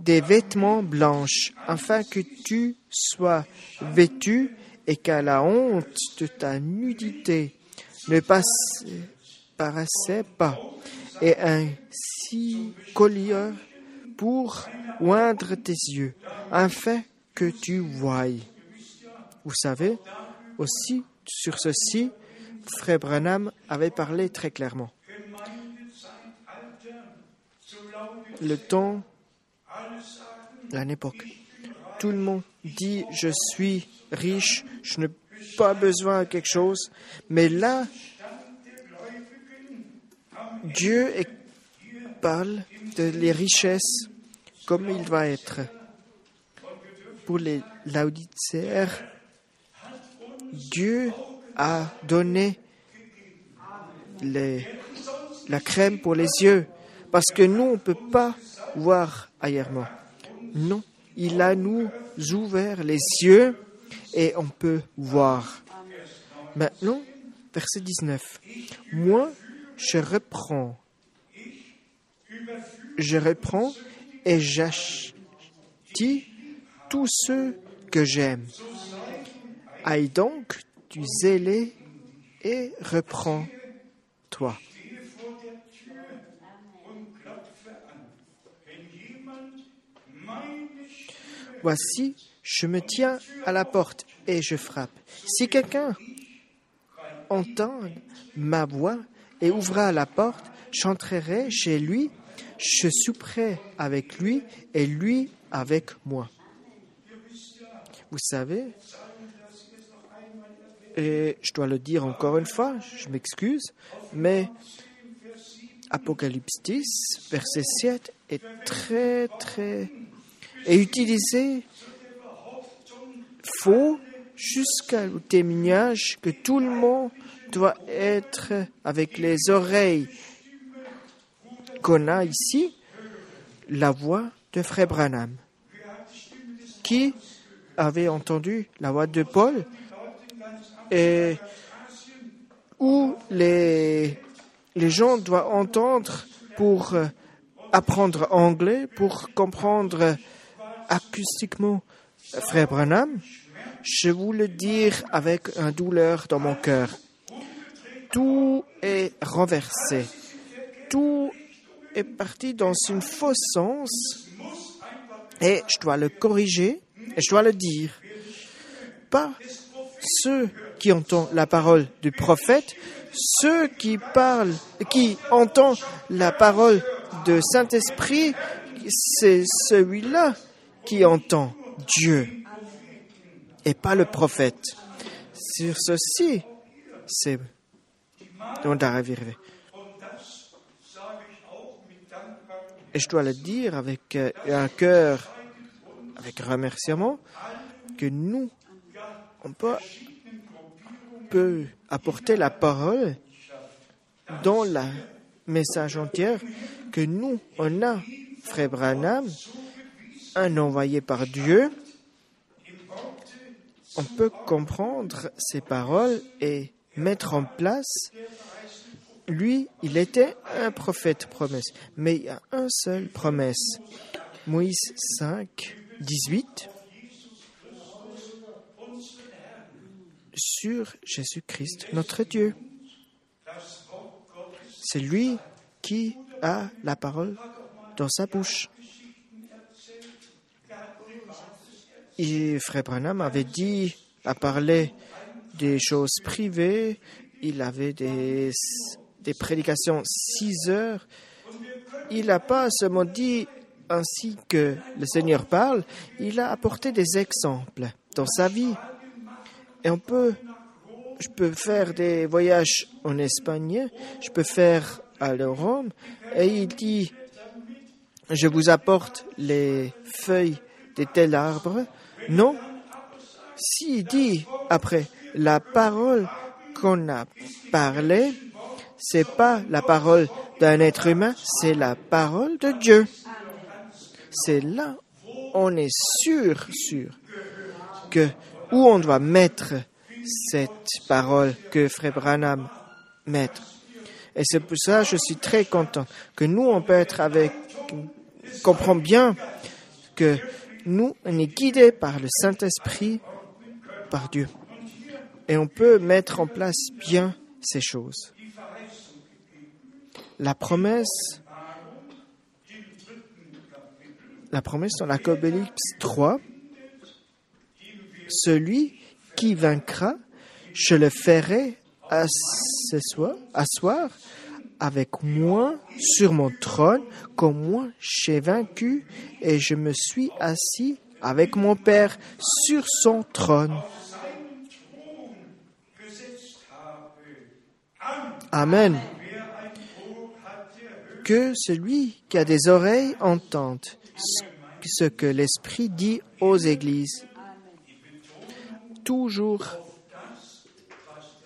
des vêtements blanches, afin que tu sois vêtu et qu'à la honte de ta nudité ne passe, paraissait pas, et un si collier pour oindre tes yeux, afin que tu voyes. Vous savez, aussi sur ceci, Frère Branham avait parlé très clairement. Le temps, l'époque. Tout le monde dit je suis riche, je n'ai pas besoin de quelque chose, mais là, Dieu parle de les richesses comme il va être. Pour les laudicéaires, Dieu a donné la crème pour les yeux, parce que nous, on ne peut pas voir ailleurs. Non, il a nous ouvert les yeux et on peut voir. Maintenant, verset 19. Moi, je reprends. Je reprends et j'achète tous ceux que j'aime. Aille donc, tu zélé et reprends-toi. Voici, je me tiens à la porte et je frappe. Si quelqu'un entend ma voix et ouvra la porte, j'entrerai chez lui, je souperai avec lui et lui avec moi. Vous savez, et je dois le dire encore une fois, je m'excuse, mais Apocalypse 10, verset 7 est très, très et utilisé faux jusqu'au témoignage que tout le monde doit être avec les oreilles qu'on a ici, la voix de Frère Branham. Qui avait entendu la voix de Paul et où les, les gens doivent entendre pour apprendre anglais, pour comprendre acoustiquement Frère Branham, je vous le dire avec un douleur dans mon cœur. Tout est renversé. Tout est parti dans une fausse sens et je dois le corriger et je dois le dire. Pas ceux qui entendent la parole du prophète, ceux qui parlent, qui entendent la parole de Saint-Esprit, c'est celui-là qui entend Dieu et pas le prophète. Sur ceci, c'est on arriver. Et je dois le dire avec euh, un cœur, avec remerciement, que nous, on peut apporter la parole dans le message entier que nous, on a, frère Branham, un envoyé par Dieu, on peut comprendre ces paroles et mettre en place Lui, il était un prophète promesse, mais il y a un seul promesse. Moïse 5, 18. Sur Jésus-Christ, notre Dieu. C'est lui qui a la parole dans sa bouche. Frère Branham avait dit, a parlé des choses privées, il avait des, des prédications six heures. Il n'a pas seulement dit ainsi que le Seigneur parle, il a apporté des exemples dans sa vie. Et on peut, je peux faire des voyages en Espagne, je peux faire à Rome, et il dit, je vous apporte les feuilles de tel arbre. Non. S'il dit après, la parole qu'on a parlé, c'est pas la parole d'un être humain, c'est la parole de Dieu. C'est là on est sûr, sûr que où on doit mettre cette parole que Frère Branham met. Et c'est pour ça que je suis très content que nous, on peut être avec, comprend bien que nous, on est guidés par le Saint-Esprit, par Dieu. Et on peut mettre en place bien ces choses. La promesse, la promesse dans la Cobélix 3, celui qui vaincra, je le ferai asseoir avec moi sur mon trône, comme moi j'ai vaincu et je me suis assis avec mon Père sur son trône. Amen. Que celui qui a des oreilles entende ce que l'Esprit dit aux églises. Toujours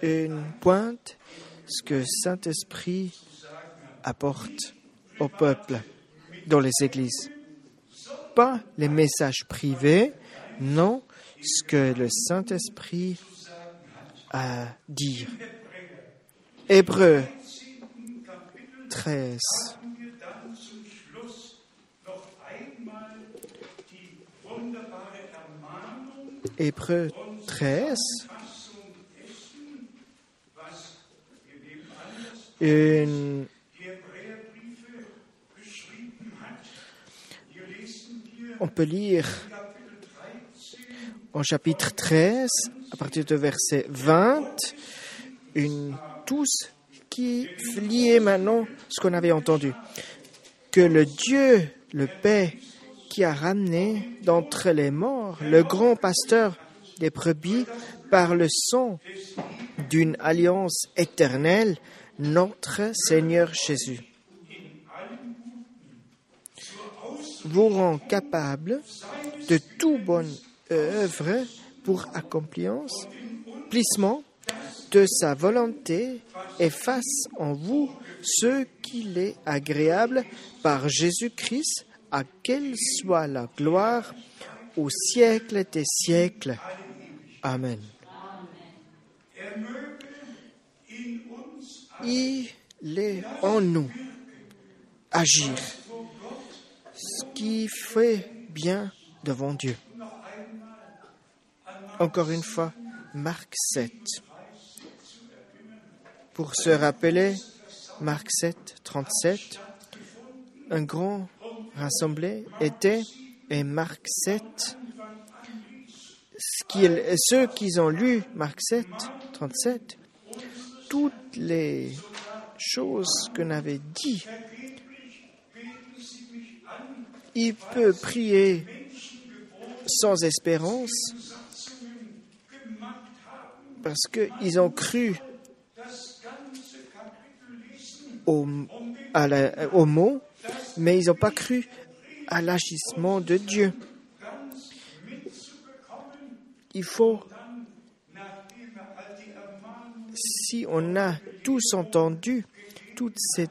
une pointe, ce que Saint-Esprit apporte au peuple dans les églises. Pas les messages privés, non, ce que le Saint-Esprit a à dire. Hébreu 13. Hébreu 13. On peut lire en chapitre 13, à partir de verset 20, une tous qui liait maintenant ce qu'on avait entendu. Que le Dieu, le Père, qui a ramené d'entre les morts le grand pasteur des brebis par le sang d'une alliance éternelle, notre Seigneur Jésus, vous rend capable de toute bonne œuvre pour accomplissement de sa volonté et fasse en vous ce qu'il est agréable par Jésus-Christ, à quelle soit la gloire au siècle des siècles. Amen. Il est en nous agir, ce qui fait bien devant Dieu. Encore une fois, Marc 7 pour se rappeler Marc 7, 37, un grand rassemblé était, et Marc 7, ceux qui ont lu Marc 7, 37, toutes les choses qu'on avait dit, il peut prier sans espérance parce qu'ils ont cru au, au mot, mais ils n'ont pas cru à l'agissement de Dieu. Il faut, si on a tous entendu tout ces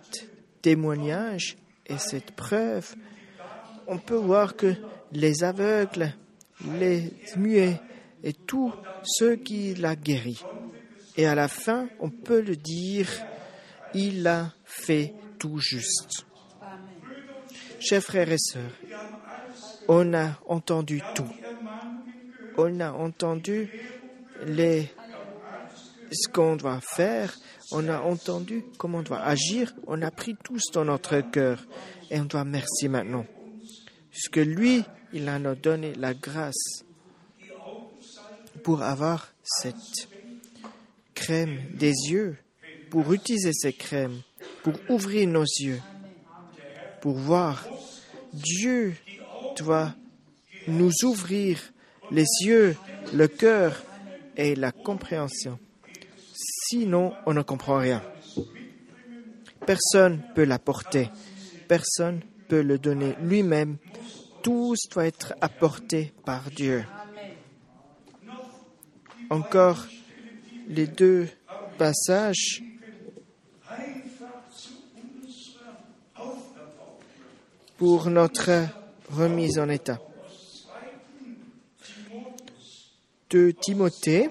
témoignages et cette preuve, on peut voir que les aveugles, les muets et tous ceux qui l'a guéri. Et à la fin, on peut le dire, il a fait tout juste. Chers frères et sœurs, on a entendu tout. On a entendu les, ce qu'on doit faire. On a entendu comment on doit agir. On a pris tous dans notre cœur. Et on doit merci maintenant. Puisque lui, il en a donné la grâce pour avoir cette crème des yeux, pour utiliser ces crèmes, pour ouvrir nos yeux, pour voir. Dieu doit nous ouvrir les yeux, le cœur et la compréhension. Sinon, on ne comprend rien. Personne ne peut l'apporter. Personne ne peut le donner lui-même. Tout doit être apporté par Dieu. Encore les deux passages pour notre remise en état. De Timothée,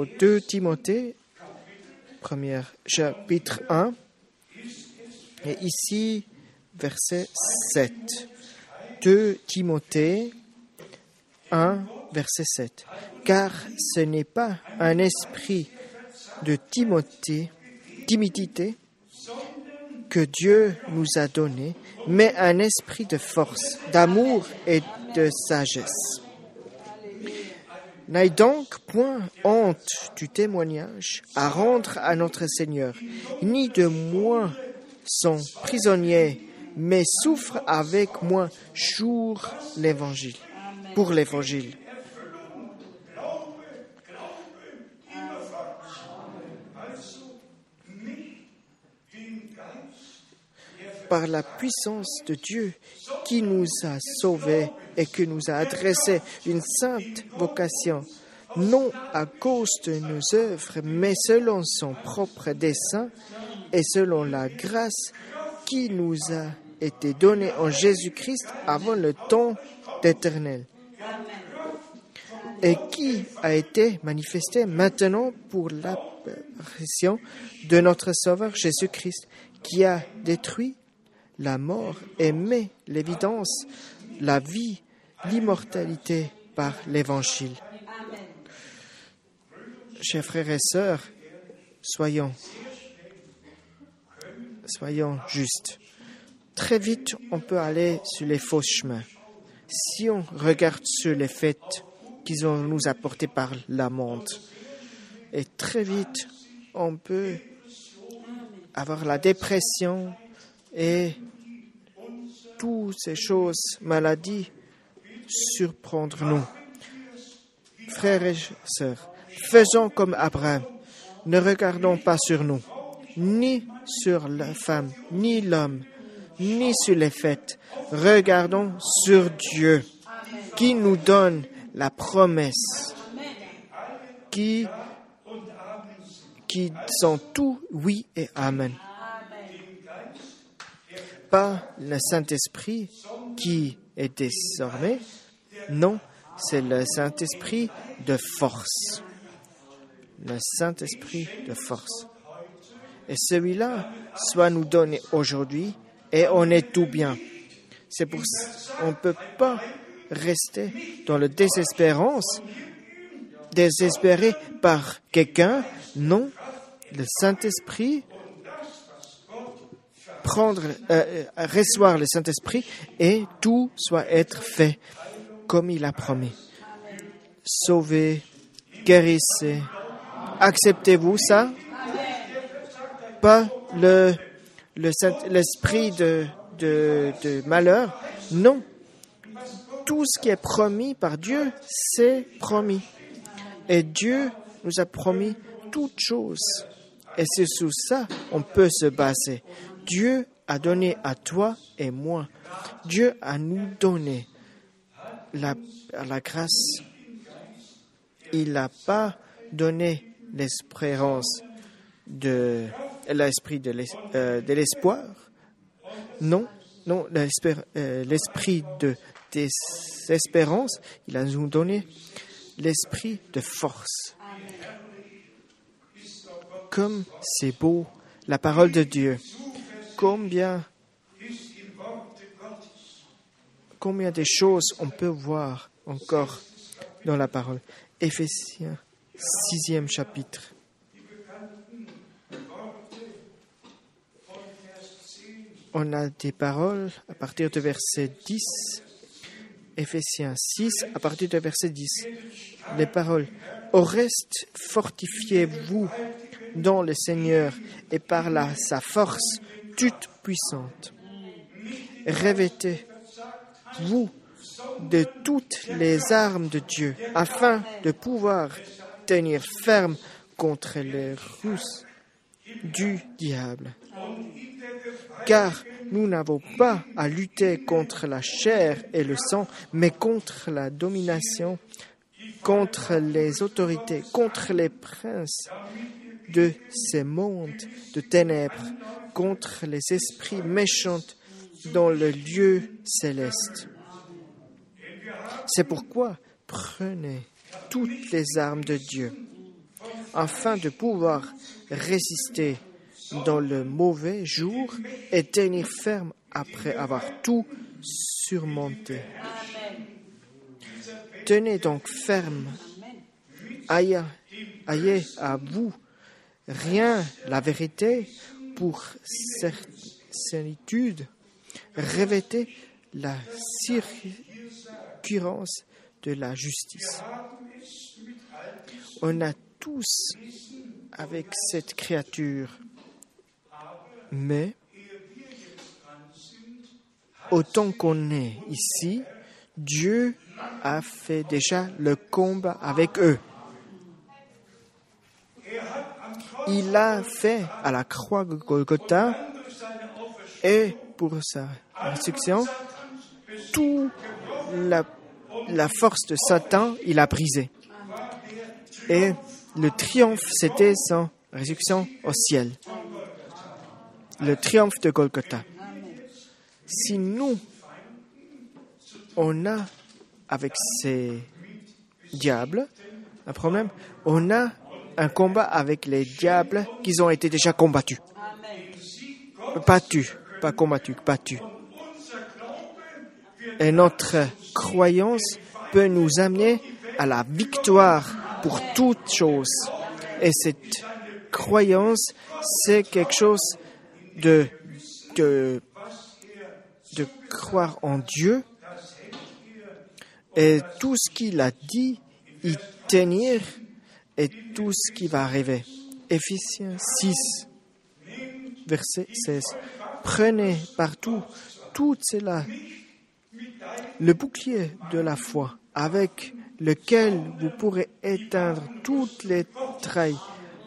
au 2 Timothée, premier chapitre 1, et ici, verset 7. 2 Timothée 1, verset 7. Car ce n'est pas un esprit de Timothée, timidité que Dieu nous a donné, mais un esprit de force, d'amour et de sagesse. N'aie donc point honte du témoignage à rendre à notre Seigneur, ni de moi son prisonnier, mais souffre avec moi jour l'évangile, pour l'évangile. par la puissance de Dieu qui nous a sauvés et qui nous a adressé une sainte vocation, non à cause de nos œuvres, mais selon son propre dessein et selon la grâce qui nous a été donnée en Jésus-Christ avant le temps d'éternel et qui a été manifestée maintenant pour l'apparition de notre Sauveur Jésus-Christ, qui a détruit la mort et met l'évidence, la vie, l'immortalité par l'Évangile. Chers frères et sœurs, soyons, justes. Très vite, on peut aller sur les faux chemins. Si on regarde sur les faits qu'ils ont nous apportés par la monde, et très vite, on peut avoir la dépression et toutes ces choses, maladies, surprendre nous. Frères et sœurs, faisons comme Abraham. Ne regardons pas sur nous, ni sur la femme, ni l'homme, ni sur les fêtes. Regardons sur Dieu, qui nous donne la promesse, qui, qui sont tout oui et amen pas le Saint-Esprit qui est désormais, non, c'est le Saint-Esprit de force. Le Saint-Esprit de force. Et celui-là soit nous donné aujourd'hui et on est tout bien. C'est pour on ne peut pas rester dans la désespérance, désespéré par quelqu'un. Non, le Saint-Esprit prendre, euh, euh, recevoir le Saint-Esprit et tout soit être fait comme il a promis. Sauvez, guérissez. Acceptez-vous ça? Pas le, l'esprit de, de, malheur? Non. Tout ce qui est promis par Dieu, c'est promis. Et Dieu nous a promis toutes choses. Et c'est sous ça on peut se baser. Dieu a donné à toi et moi. Dieu a nous donné la, grâce. Il n'a pas donné l'espérance de l'esprit de euh, l'espoir. Non, non, euh, l'esprit de désespérance. Il a nous donné l'esprit de force. Comme c'est beau, la parole de Dieu. Combien, combien de choses on peut voir encore dans la parole? Éphésiens, sixième chapitre. On a des paroles à partir de verset 10. Éphésiens 6, à partir de verset 10. Les paroles. Au reste, fortifiez-vous dans le Seigneur et par là sa force toute puissante. Revêtez-vous de toutes les armes de Dieu afin de pouvoir tenir ferme contre les russes du diable. Car nous n'avons pas à lutter contre la chair et le sang, mais contre la domination, contre les autorités, contre les princes de ces mondes de ténèbres, contre les esprits méchants dans le lieu céleste. C'est pourquoi prenez toutes les armes de Dieu afin de pouvoir résister dans le mauvais jour et tenir ferme après avoir tout surmonté. Tenez donc ferme. Ayez, ayez à vous rien la vérité pour certitude. Revêtez la circurrence de la justice. On a tous avec cette créature mais autant qu'on est ici, Dieu a fait déjà le combat avec eux. Il a fait à la croix de Golgotha et pour sa résurrection, toute la, la force de Satan, il a brisé. Et le triomphe, c'était sa résurrection au ciel le triomphe de Golgotha. Si nous, on a avec ces diables un problème, on a un combat avec les diables qui ont été déjà combattus. Battus, pas combattus, battus. Et notre croyance peut nous amener à la victoire pour toutes choses. Et cette croyance, c'est quelque chose de, de, croire en Dieu et tout ce qu'il a dit, y tenir et tout ce qui va arriver. Éphésiens 6, verset 16. Prenez partout tout cela, le bouclier de la foi, avec lequel vous pourrez éteindre toutes les trailles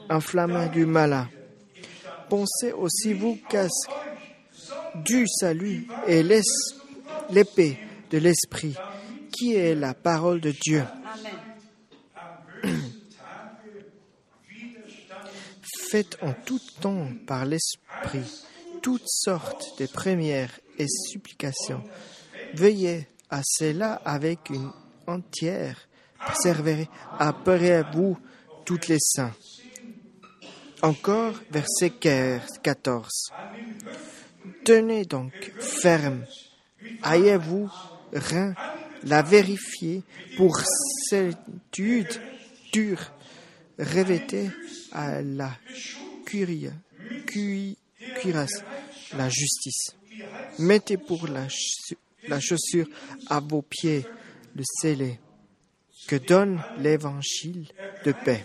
enflammées du malin pensez aussi vous casque du salut et l'épée de l'esprit, qui est la parole de Dieu. Faites en tout temps par l'esprit toutes sortes de premières et supplications. Veuillez à cela avec une entière persévérance. Apparez-vous toutes les saints. Encore verset 14. Tenez donc ferme, ayez-vous rien la vérifier pour certitude dure, revêtez à la cuirasse, la justice. Mettez pour la, la chaussure à vos pieds le scellé que donne l'évangile de paix.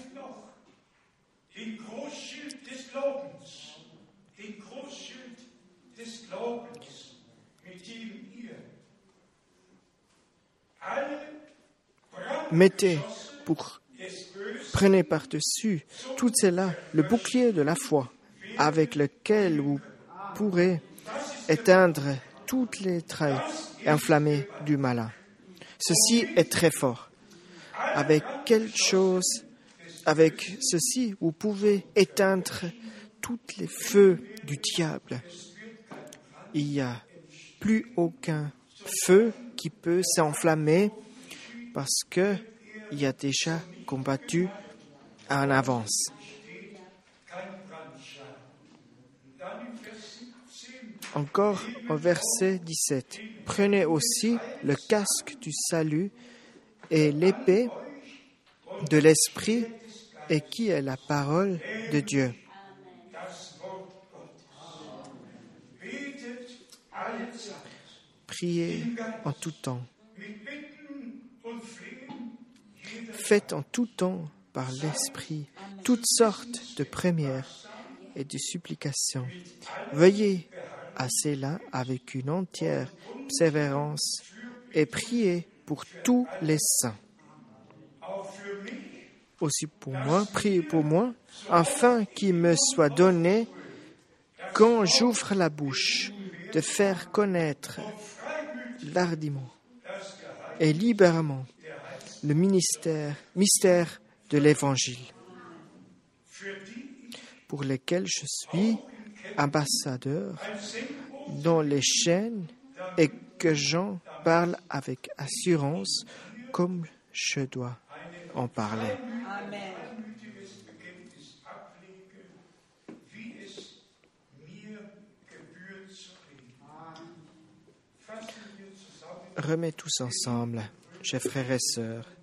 mettez pour prenez par-dessus tout cela le bouclier de la foi avec lequel vous pourrez éteindre toutes les traits inflammés du malin. Ceci est très fort. Avec quelque chose, avec ceci, vous pouvez éteindre tous les feux du diable. Il n'y a plus aucun feu qui peut s'enflammer parce qu'il a déjà combattu en avance. Encore au verset 17. Prenez aussi le casque du salut et l'épée de l'Esprit et qui est la parole de Dieu. Priez en tout temps. Faites en tout temps par l'Esprit toutes sortes de premières et de supplications. Veuillez à cela avec une entière persévérance et priez pour tous les saints. Aussi pour moi, priez pour moi, afin qu'il me soit donné, quand j'ouvre la bouche, de faire connaître l'ardiment et librement le ministère, mystère de l'Évangile, pour lesquels je suis ambassadeur dans les chaînes et que j'en parle avec assurance comme je dois en parler. Remets tous ensemble, chers frères et sœurs.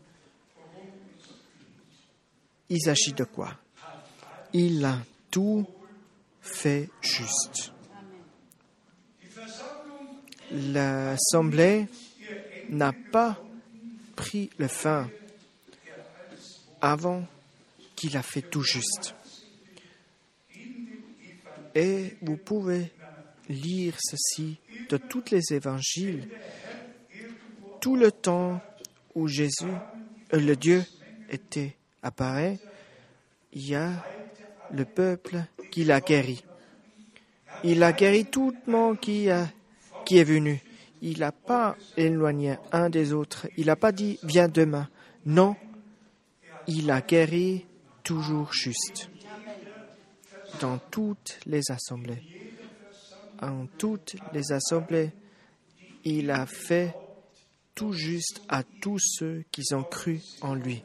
Il s'agit de quoi? Il a tout fait juste. L'Assemblée n'a pas pris le fin avant qu'il a fait tout juste. Et vous pouvez lire ceci de tous les évangiles, tout le temps où Jésus, euh, le Dieu était apparaît, il y a le peuple qui l'a guéri. Il a guéri tout le monde qui, est venu. Il n'a pas éloigné un des autres. Il n'a pas dit viens demain. Non, il a guéri toujours juste. Dans toutes les assemblées. En toutes les assemblées, il a fait tout juste à tous ceux qui ont cru en lui.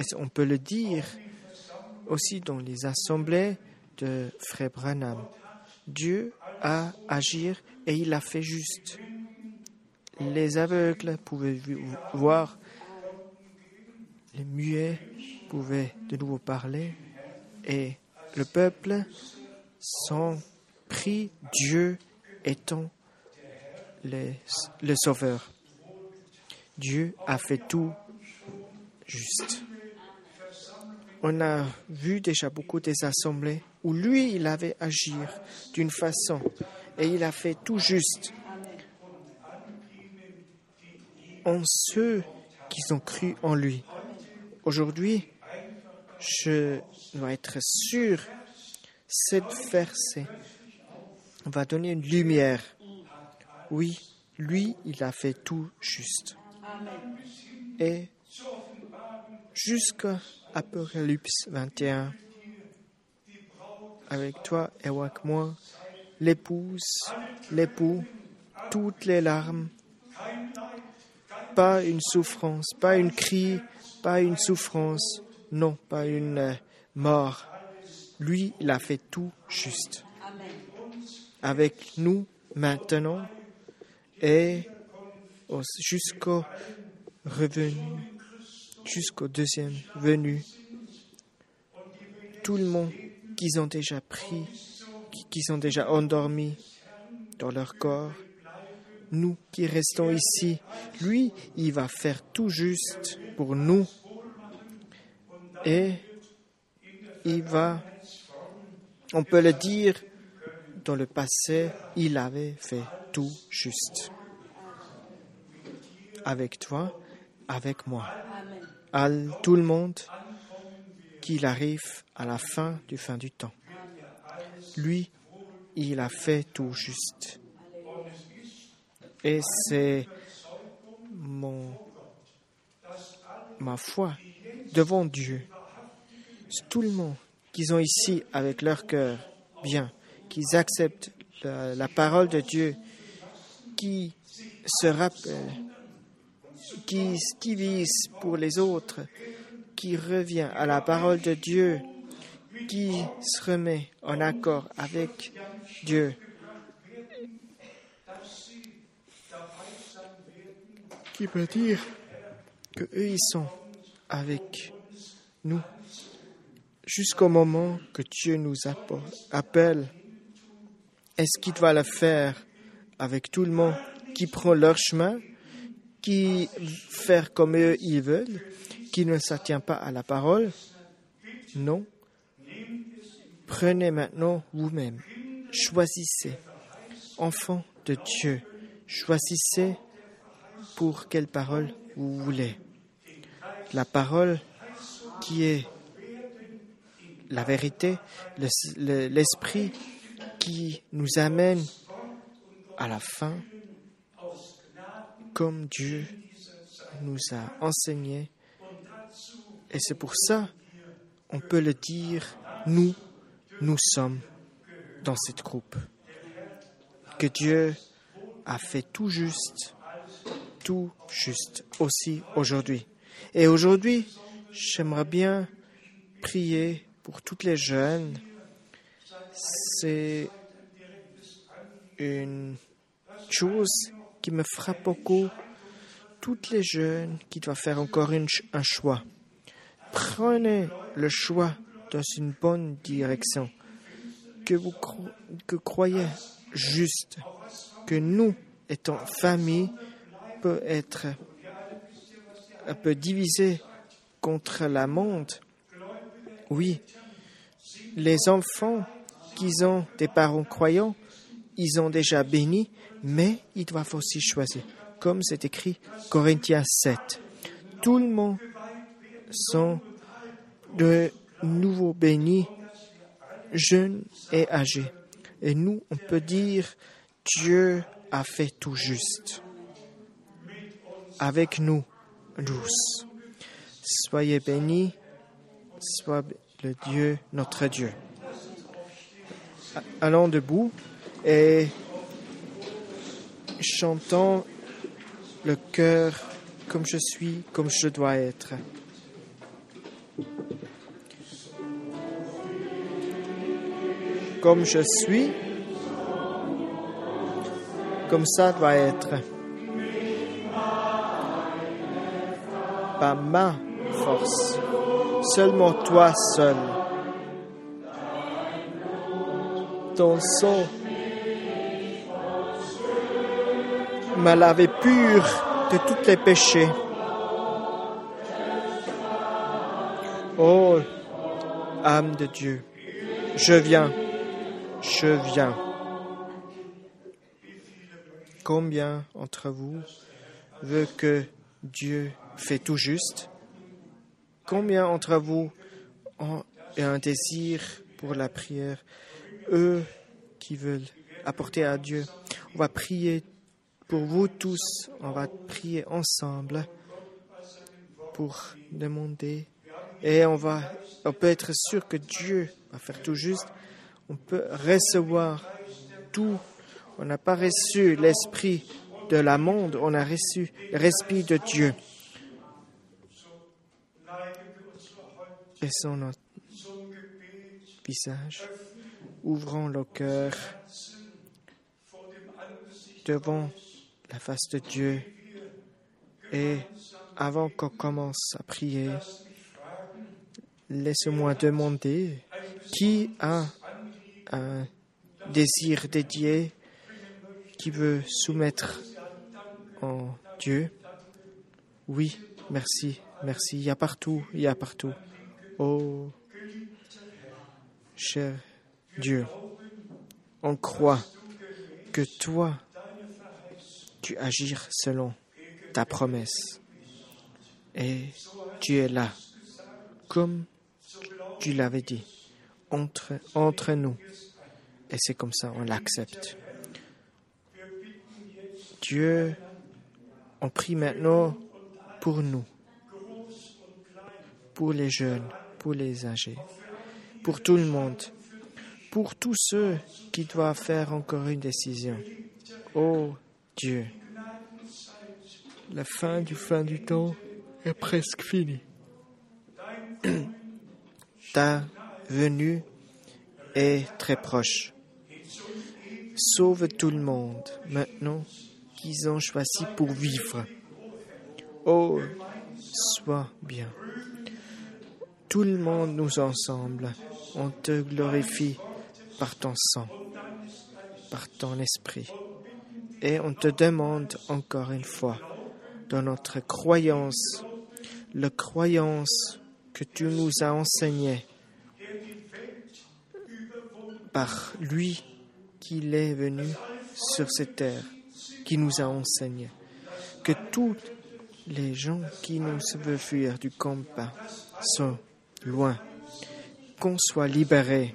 Et on peut le dire aussi dans les assemblées de Frère Branham? Dieu a agi et il a fait juste. Les aveugles pouvaient voir, les muets pouvaient de nouveau parler et le peuple sans prie Dieu étant le Sauveur. Dieu a fait tout juste. On a vu déjà beaucoup des assemblées où lui, il avait agi d'une façon et il a fait tout juste. En ceux qui ont cru en lui. Aujourd'hui, je dois être sûr, cette verset va donner une lumière. Oui, lui, il a fait tout juste. Et jusqu'à Apocalypse 21, avec toi et avec moi, l'épouse, l'époux, toutes les larmes, pas une souffrance, pas une cri, pas une souffrance, non, pas une euh, mort. Lui, il a fait tout juste. Avec nous maintenant et jusqu'au revenu, jusqu'au deuxième venu. Tout le monde qu'ils ont déjà pris, qui sont déjà endormis dans leur corps. Nous qui restons ici, lui, il va faire tout juste pour nous. Et il va, on peut le dire, dans le passé, il avait fait tout juste. Avec toi, avec moi. À tout le monde, qu'il arrive à la fin du fin du temps. Lui, il a fait tout juste. Et c'est mon, ma foi devant Dieu. Tout le monde qui sont ici avec leur cœur bien, qu'ils acceptent la, la, parole de Dieu, qui se rappellent, qui, qui vise pour les autres, qui revient à la parole de Dieu, qui se remet en accord avec Dieu, qui peut dire que eux ils sont avec nous jusqu'au moment que Dieu nous appelle? Est-ce qu'il doit le faire avec tout le monde qui prend leur chemin, qui faire comme eux ils veulent, qui ne s'attient pas à la parole Non. Prenez maintenant vous-même. Choisissez. Enfant de Dieu, choisissez pour quelle parole vous voulez. La parole qui est la vérité, l'esprit qui nous amène à la fin, comme Dieu nous a enseigné. Et c'est pour ça, on peut le dire, nous, nous sommes dans cette groupe. Que Dieu a fait tout juste, tout juste aussi aujourd'hui. Et aujourd'hui, j'aimerais bien prier pour toutes les jeunes. C'est une chose qui me frappe beaucoup. Toutes les jeunes qui doivent faire encore un choix. Prenez le choix dans une bonne direction. Que vous croyez juste que nous, étant famille, peut être un peu divisé contre la monde. Oui, les enfants qui ont des parents croyants, ils ont déjà béni, mais ils doivent aussi choisir, comme c'est écrit Corinthiens 7. Tout le monde sont de nouveaux bénis, jeunes et âgés. Et nous, on peut dire, Dieu a fait tout juste. Avec nous, tous. Soyez bénis, soit le Dieu, notre Dieu. Allons debout et chantons le cœur comme je suis, comme je dois être. Comme je suis, comme ça doit être. Pas ma force, seulement toi seul. Ton sang m'a lavé pur de tous les péchés. Oh, âme de Dieu, je viens, je viens. Combien entre vous veut que Dieu fait tout juste? Combien entre vous ont un désir pour la prière? Eux qui veulent apporter à Dieu. On va prier pour vous tous, on va prier ensemble pour demander et on va on peut être sûr que Dieu va faire tout juste. On peut recevoir tout. On n'a pas reçu l'esprit de la monde, on a reçu l'esprit de Dieu. Baissons notre visage, ouvrons le cœur devant la face de Dieu et avant qu'on commence à prier, laissez-moi demander qui a un désir dédié, qui veut soumettre en Dieu? Oui, merci, merci. Il y a partout, il y a partout. Oh, cher Dieu, on croit que toi, tu agir selon ta promesse. Et tu es là, comme tu l'avais dit, entre, entre nous. Et c'est comme ça, on l'accepte. Dieu, on prie maintenant pour nous, pour les jeunes, pour les âgés, pour tout le monde, pour tous ceux qui doivent faire encore une décision. Oh Dieu, la fin du fin du temps est presque finie. Ta venue est très proche. Sauve tout le monde maintenant qu'ils ont choisi pour vivre. Oh, sois bien. Tout le monde nous ensemble. On te glorifie par ton sang, par ton esprit. Et on te demande encore une fois, dans notre croyance, la croyance que tu nous as enseignée par lui qu'il est venu sur cette terre, qui nous a enseigné, que tous les gens qui nous veulent fuir du combat sont loin, qu'on soit libéré,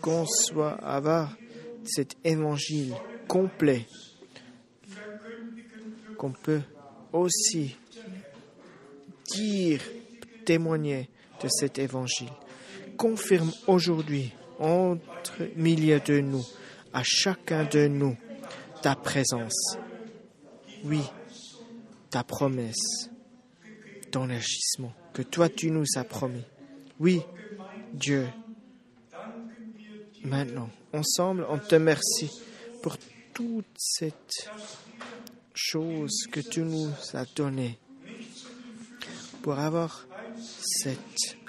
qu'on soit avoir cet évangile complet, qu'on peut aussi dire, témoigner de cet évangile. Confirme aujourd'hui entre milieu de nous, à chacun de nous, ta présence. Oui, ta promesse, ton agissement que toi tu nous as promis. Oui, Dieu. Maintenant, ensemble, on te remercie toute cette chose que tu nous as donnée, pour avoir cet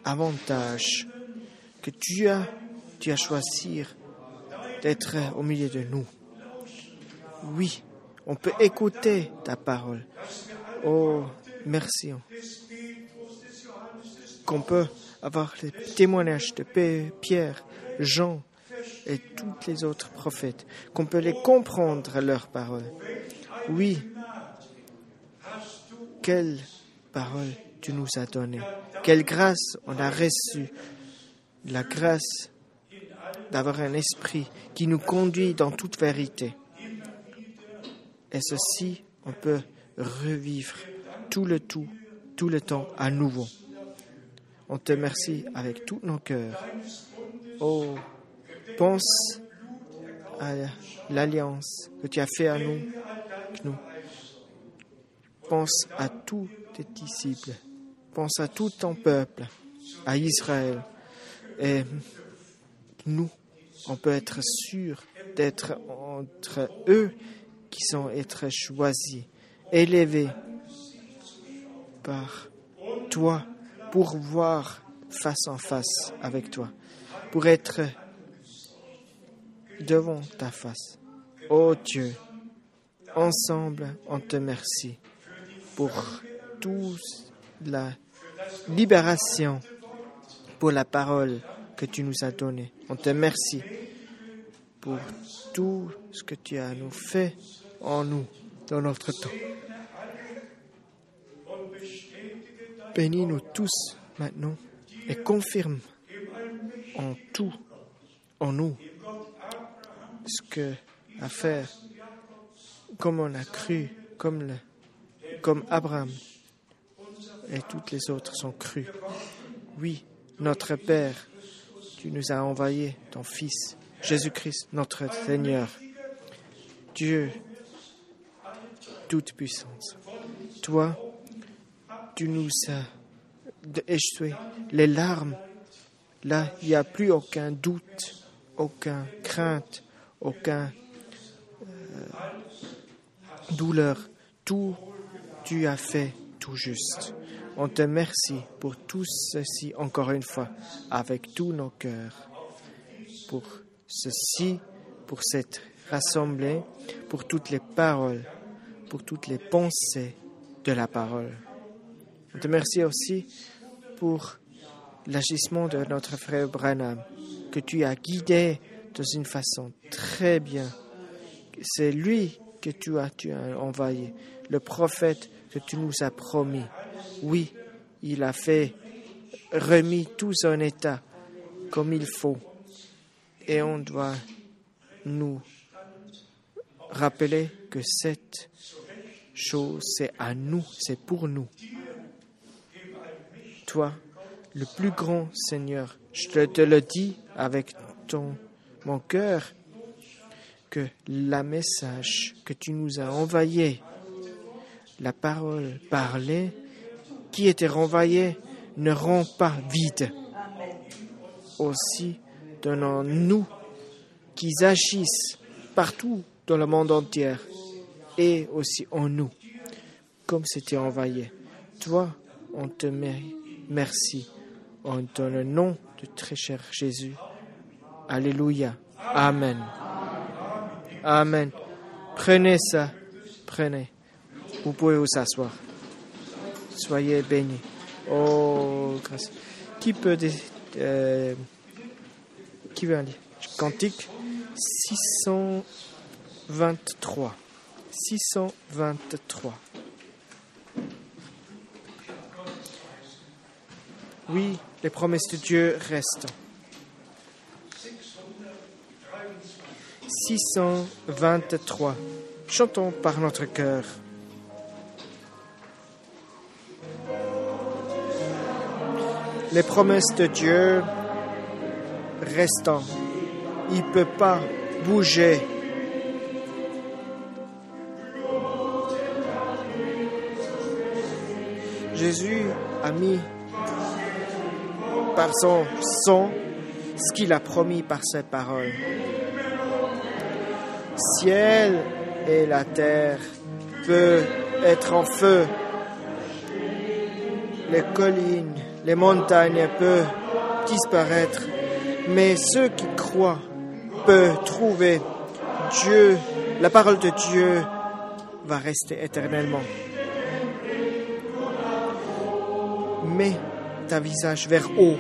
avantage que tu as, tu as choisi d'être au milieu de nous. Oui, on peut écouter ta parole. Oh, merci. Qu'on peut avoir les témoignages de Pierre, Jean et tous les autres prophètes, qu'on peut les comprendre leurs paroles. Oui, quelle parole tu nous as donnée, quelle grâce on a reçue, la grâce d'avoir un esprit qui nous conduit dans toute vérité. Et ceci, on peut revivre tout le tout, tout le temps à nouveau? On te remercie avec tous nos cœurs. Oh, pense à l'alliance que tu as fait à nous, nous. Pense à tous tes disciples. Pense à tout ton peuple, à Israël. Et nous, on peut être sûr d'être entre eux qui sont être choisis, élevés par toi pour voir face en face avec toi, pour être devant ta face. Oh Dieu, ensemble, on te remercie pour toute la libération, pour la parole que tu nous as donnée. On te remercie pour tout ce que tu as nous fait en nous dans notre temps. Bénis-nous tous maintenant et confirme en tout, en nous, ce que à faire, comme on a cru, comme, le, comme Abraham et toutes les autres sont crus. Oui, notre Père, tu nous as envoyé ton Fils, Jésus-Christ, notre Seigneur. Dieu, toute puissance. Toi, tu nous as échoué les larmes. Là, il n'y a plus aucun doute, aucun crainte, aucun euh, douleur. Tout, tu as fait tout juste. On te remercie pour tout ceci encore une fois, avec tous nos cœurs, pour ceci, pour cette rassemblée, pour toutes les paroles, pour toutes les pensées de la parole. On te remercie aussi pour l'agissement de notre frère Branham, que tu as guidé de une façon très bien. C'est lui que tu as, tu as envoyé, le prophète que tu nous as promis. Oui, il a fait, remis tout son état comme il faut. Et on doit nous rappeler que cette chose, c'est à nous, c'est pour nous. Toi, le plus grand Seigneur, je te, le dis avec ton, mon cœur, que la message que tu nous as envoyé, la parole parlée, qui était renvoyée, ne rend pas vide. aussi donnons-nous qu'ils agissent partout dans le monde entier et aussi en nous, comme c'était envoyé. Toi, on te merci en ton nom de très cher Jésus. Alléluia. Amen. Amen. Prenez ça. Prenez. Vous pouvez vous asseoir. Soyez bénis. Oh, grâce. Qui peut. Euh, qui veut aller Cantique 623. 623. Oui, les promesses de Dieu restent. 623. Chantons par notre cœur. Les promesses de Dieu restant. Il ne peut pas bouger. Jésus a mis par son sang ce qu'il a promis par ses paroles. Ciel et la terre peuvent être en feu. Les collines, les montagnes peuvent disparaître, mais ceux qui croient peuvent trouver Dieu, la parole de Dieu va rester éternellement. Mais ta visage vers haut,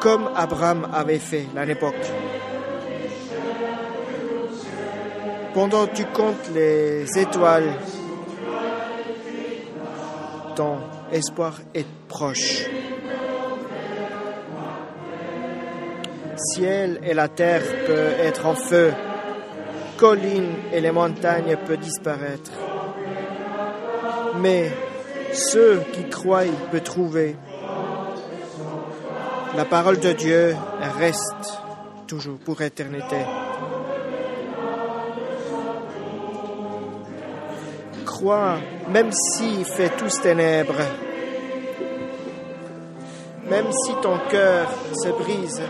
comme Abraham avait fait à l'époque. Pendant que tu comptes les étoiles, ton espoir est proche. Ciel et la terre peuvent être en feu, collines et les montagnes peuvent disparaître. Mais ceux qui croient peuvent trouver. La parole de Dieu reste toujours pour éternité. Crois, même s'il fait tous ténèbres, même si ton cœur se brise,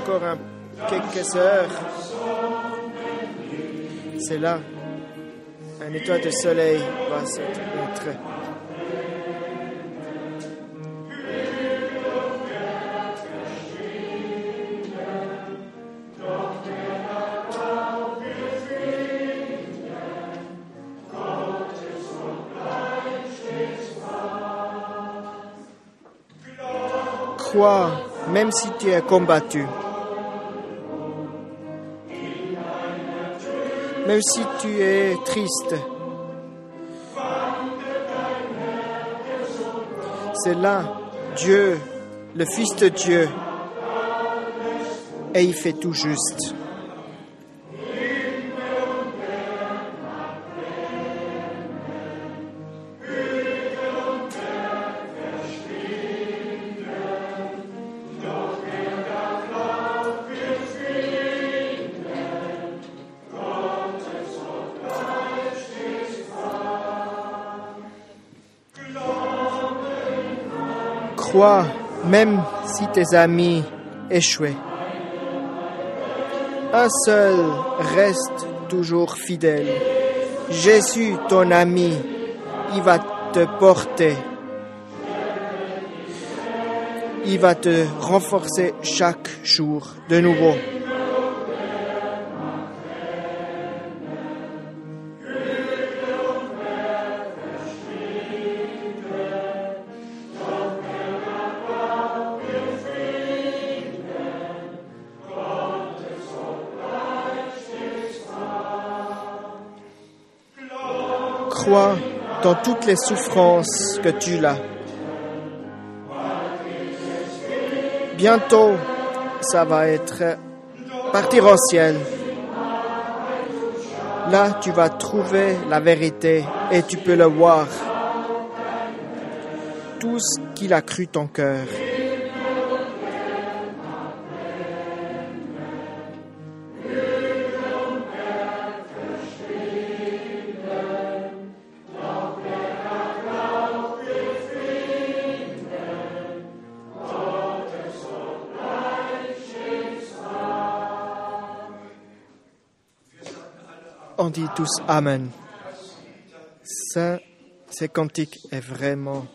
encore un, quelques heures, c'est là. Un étoile de soleil va se montrer. Même si tu es combattu. même si tu es triste. C'est là Dieu, le Fils de Dieu, et il fait tout juste. Crois, même si tes amis échouent. Un seul reste toujours fidèle. Jésus, ton ami, il va te porter. Il va te renforcer chaque jour de nouveau. Dans toutes les souffrances que tu l'as. Bientôt, ça va être partir au ciel. Là, tu vas trouver la vérité et tu peux le voir. Tout ce qu'il a cru ton cœur. Dit tous Amen. Ce cantique est vraiment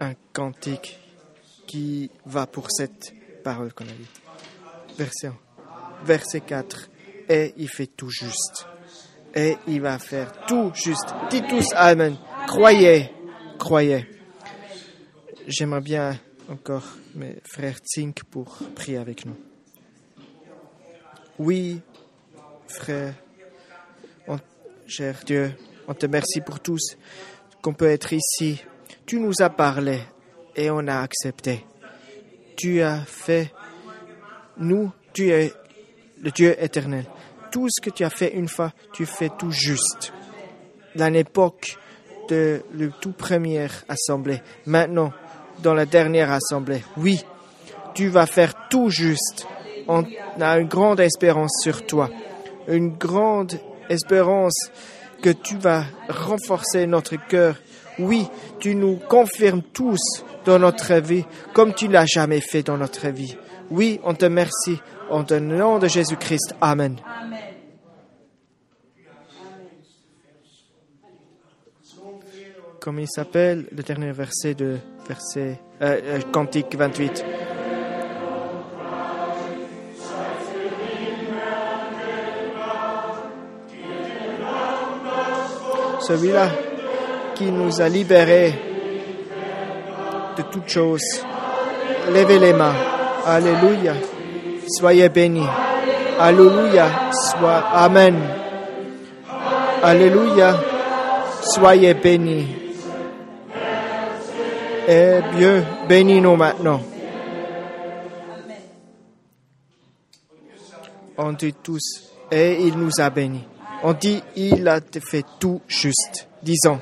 un cantique qui va pour cette parole qu'on a dit. Verset 1. Verset 4. Et il fait tout juste. Et il va faire tout juste. Dis tous Amen. Croyez. Croyez. J'aimerais bien encore mes frères Zink pour prier avec nous. Oui, frère, cher Dieu, on te remercie pour tous qu'on peut être ici. Tu nous as parlé et on a accepté. Tu as fait, nous, tu es le Dieu éternel. Tout ce que tu as fait une fois, tu fais tout juste. Dans l'époque de la toute première assemblée, maintenant, dans la dernière assemblée, oui, tu vas faire tout juste. On a une grande espérance sur toi, une grande espérance que tu vas renforcer notre cœur. Oui, tu nous confirmes tous dans notre vie comme tu l'as jamais fait dans notre vie. Oui, on te remercie. En le nom de Jésus-Christ. Amen. Comme il s'appelle, le dernier verset de verset euh, euh, Cantique 28. Celui-là qui nous a libérés de toutes choses. Levez les mains. Alléluia. Soyez bénis. Alléluia. Sois. Amen. Alléluia. Soyez bénis. Et Dieu, bénis-nous maintenant. On dit tous, et il nous a bénis. On dit, il a fait tout juste. Disons.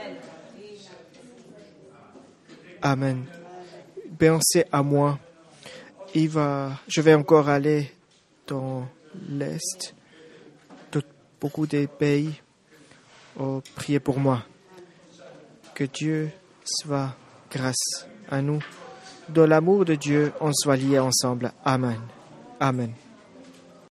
Amen. Pensez à moi. Il va, je vais encore aller dans l'Est, de beaucoup des pays. Oh, priez pour moi. Que Dieu soit grâce à nous. Dans l'amour de Dieu, on soit liés ensemble. Amen. Amen.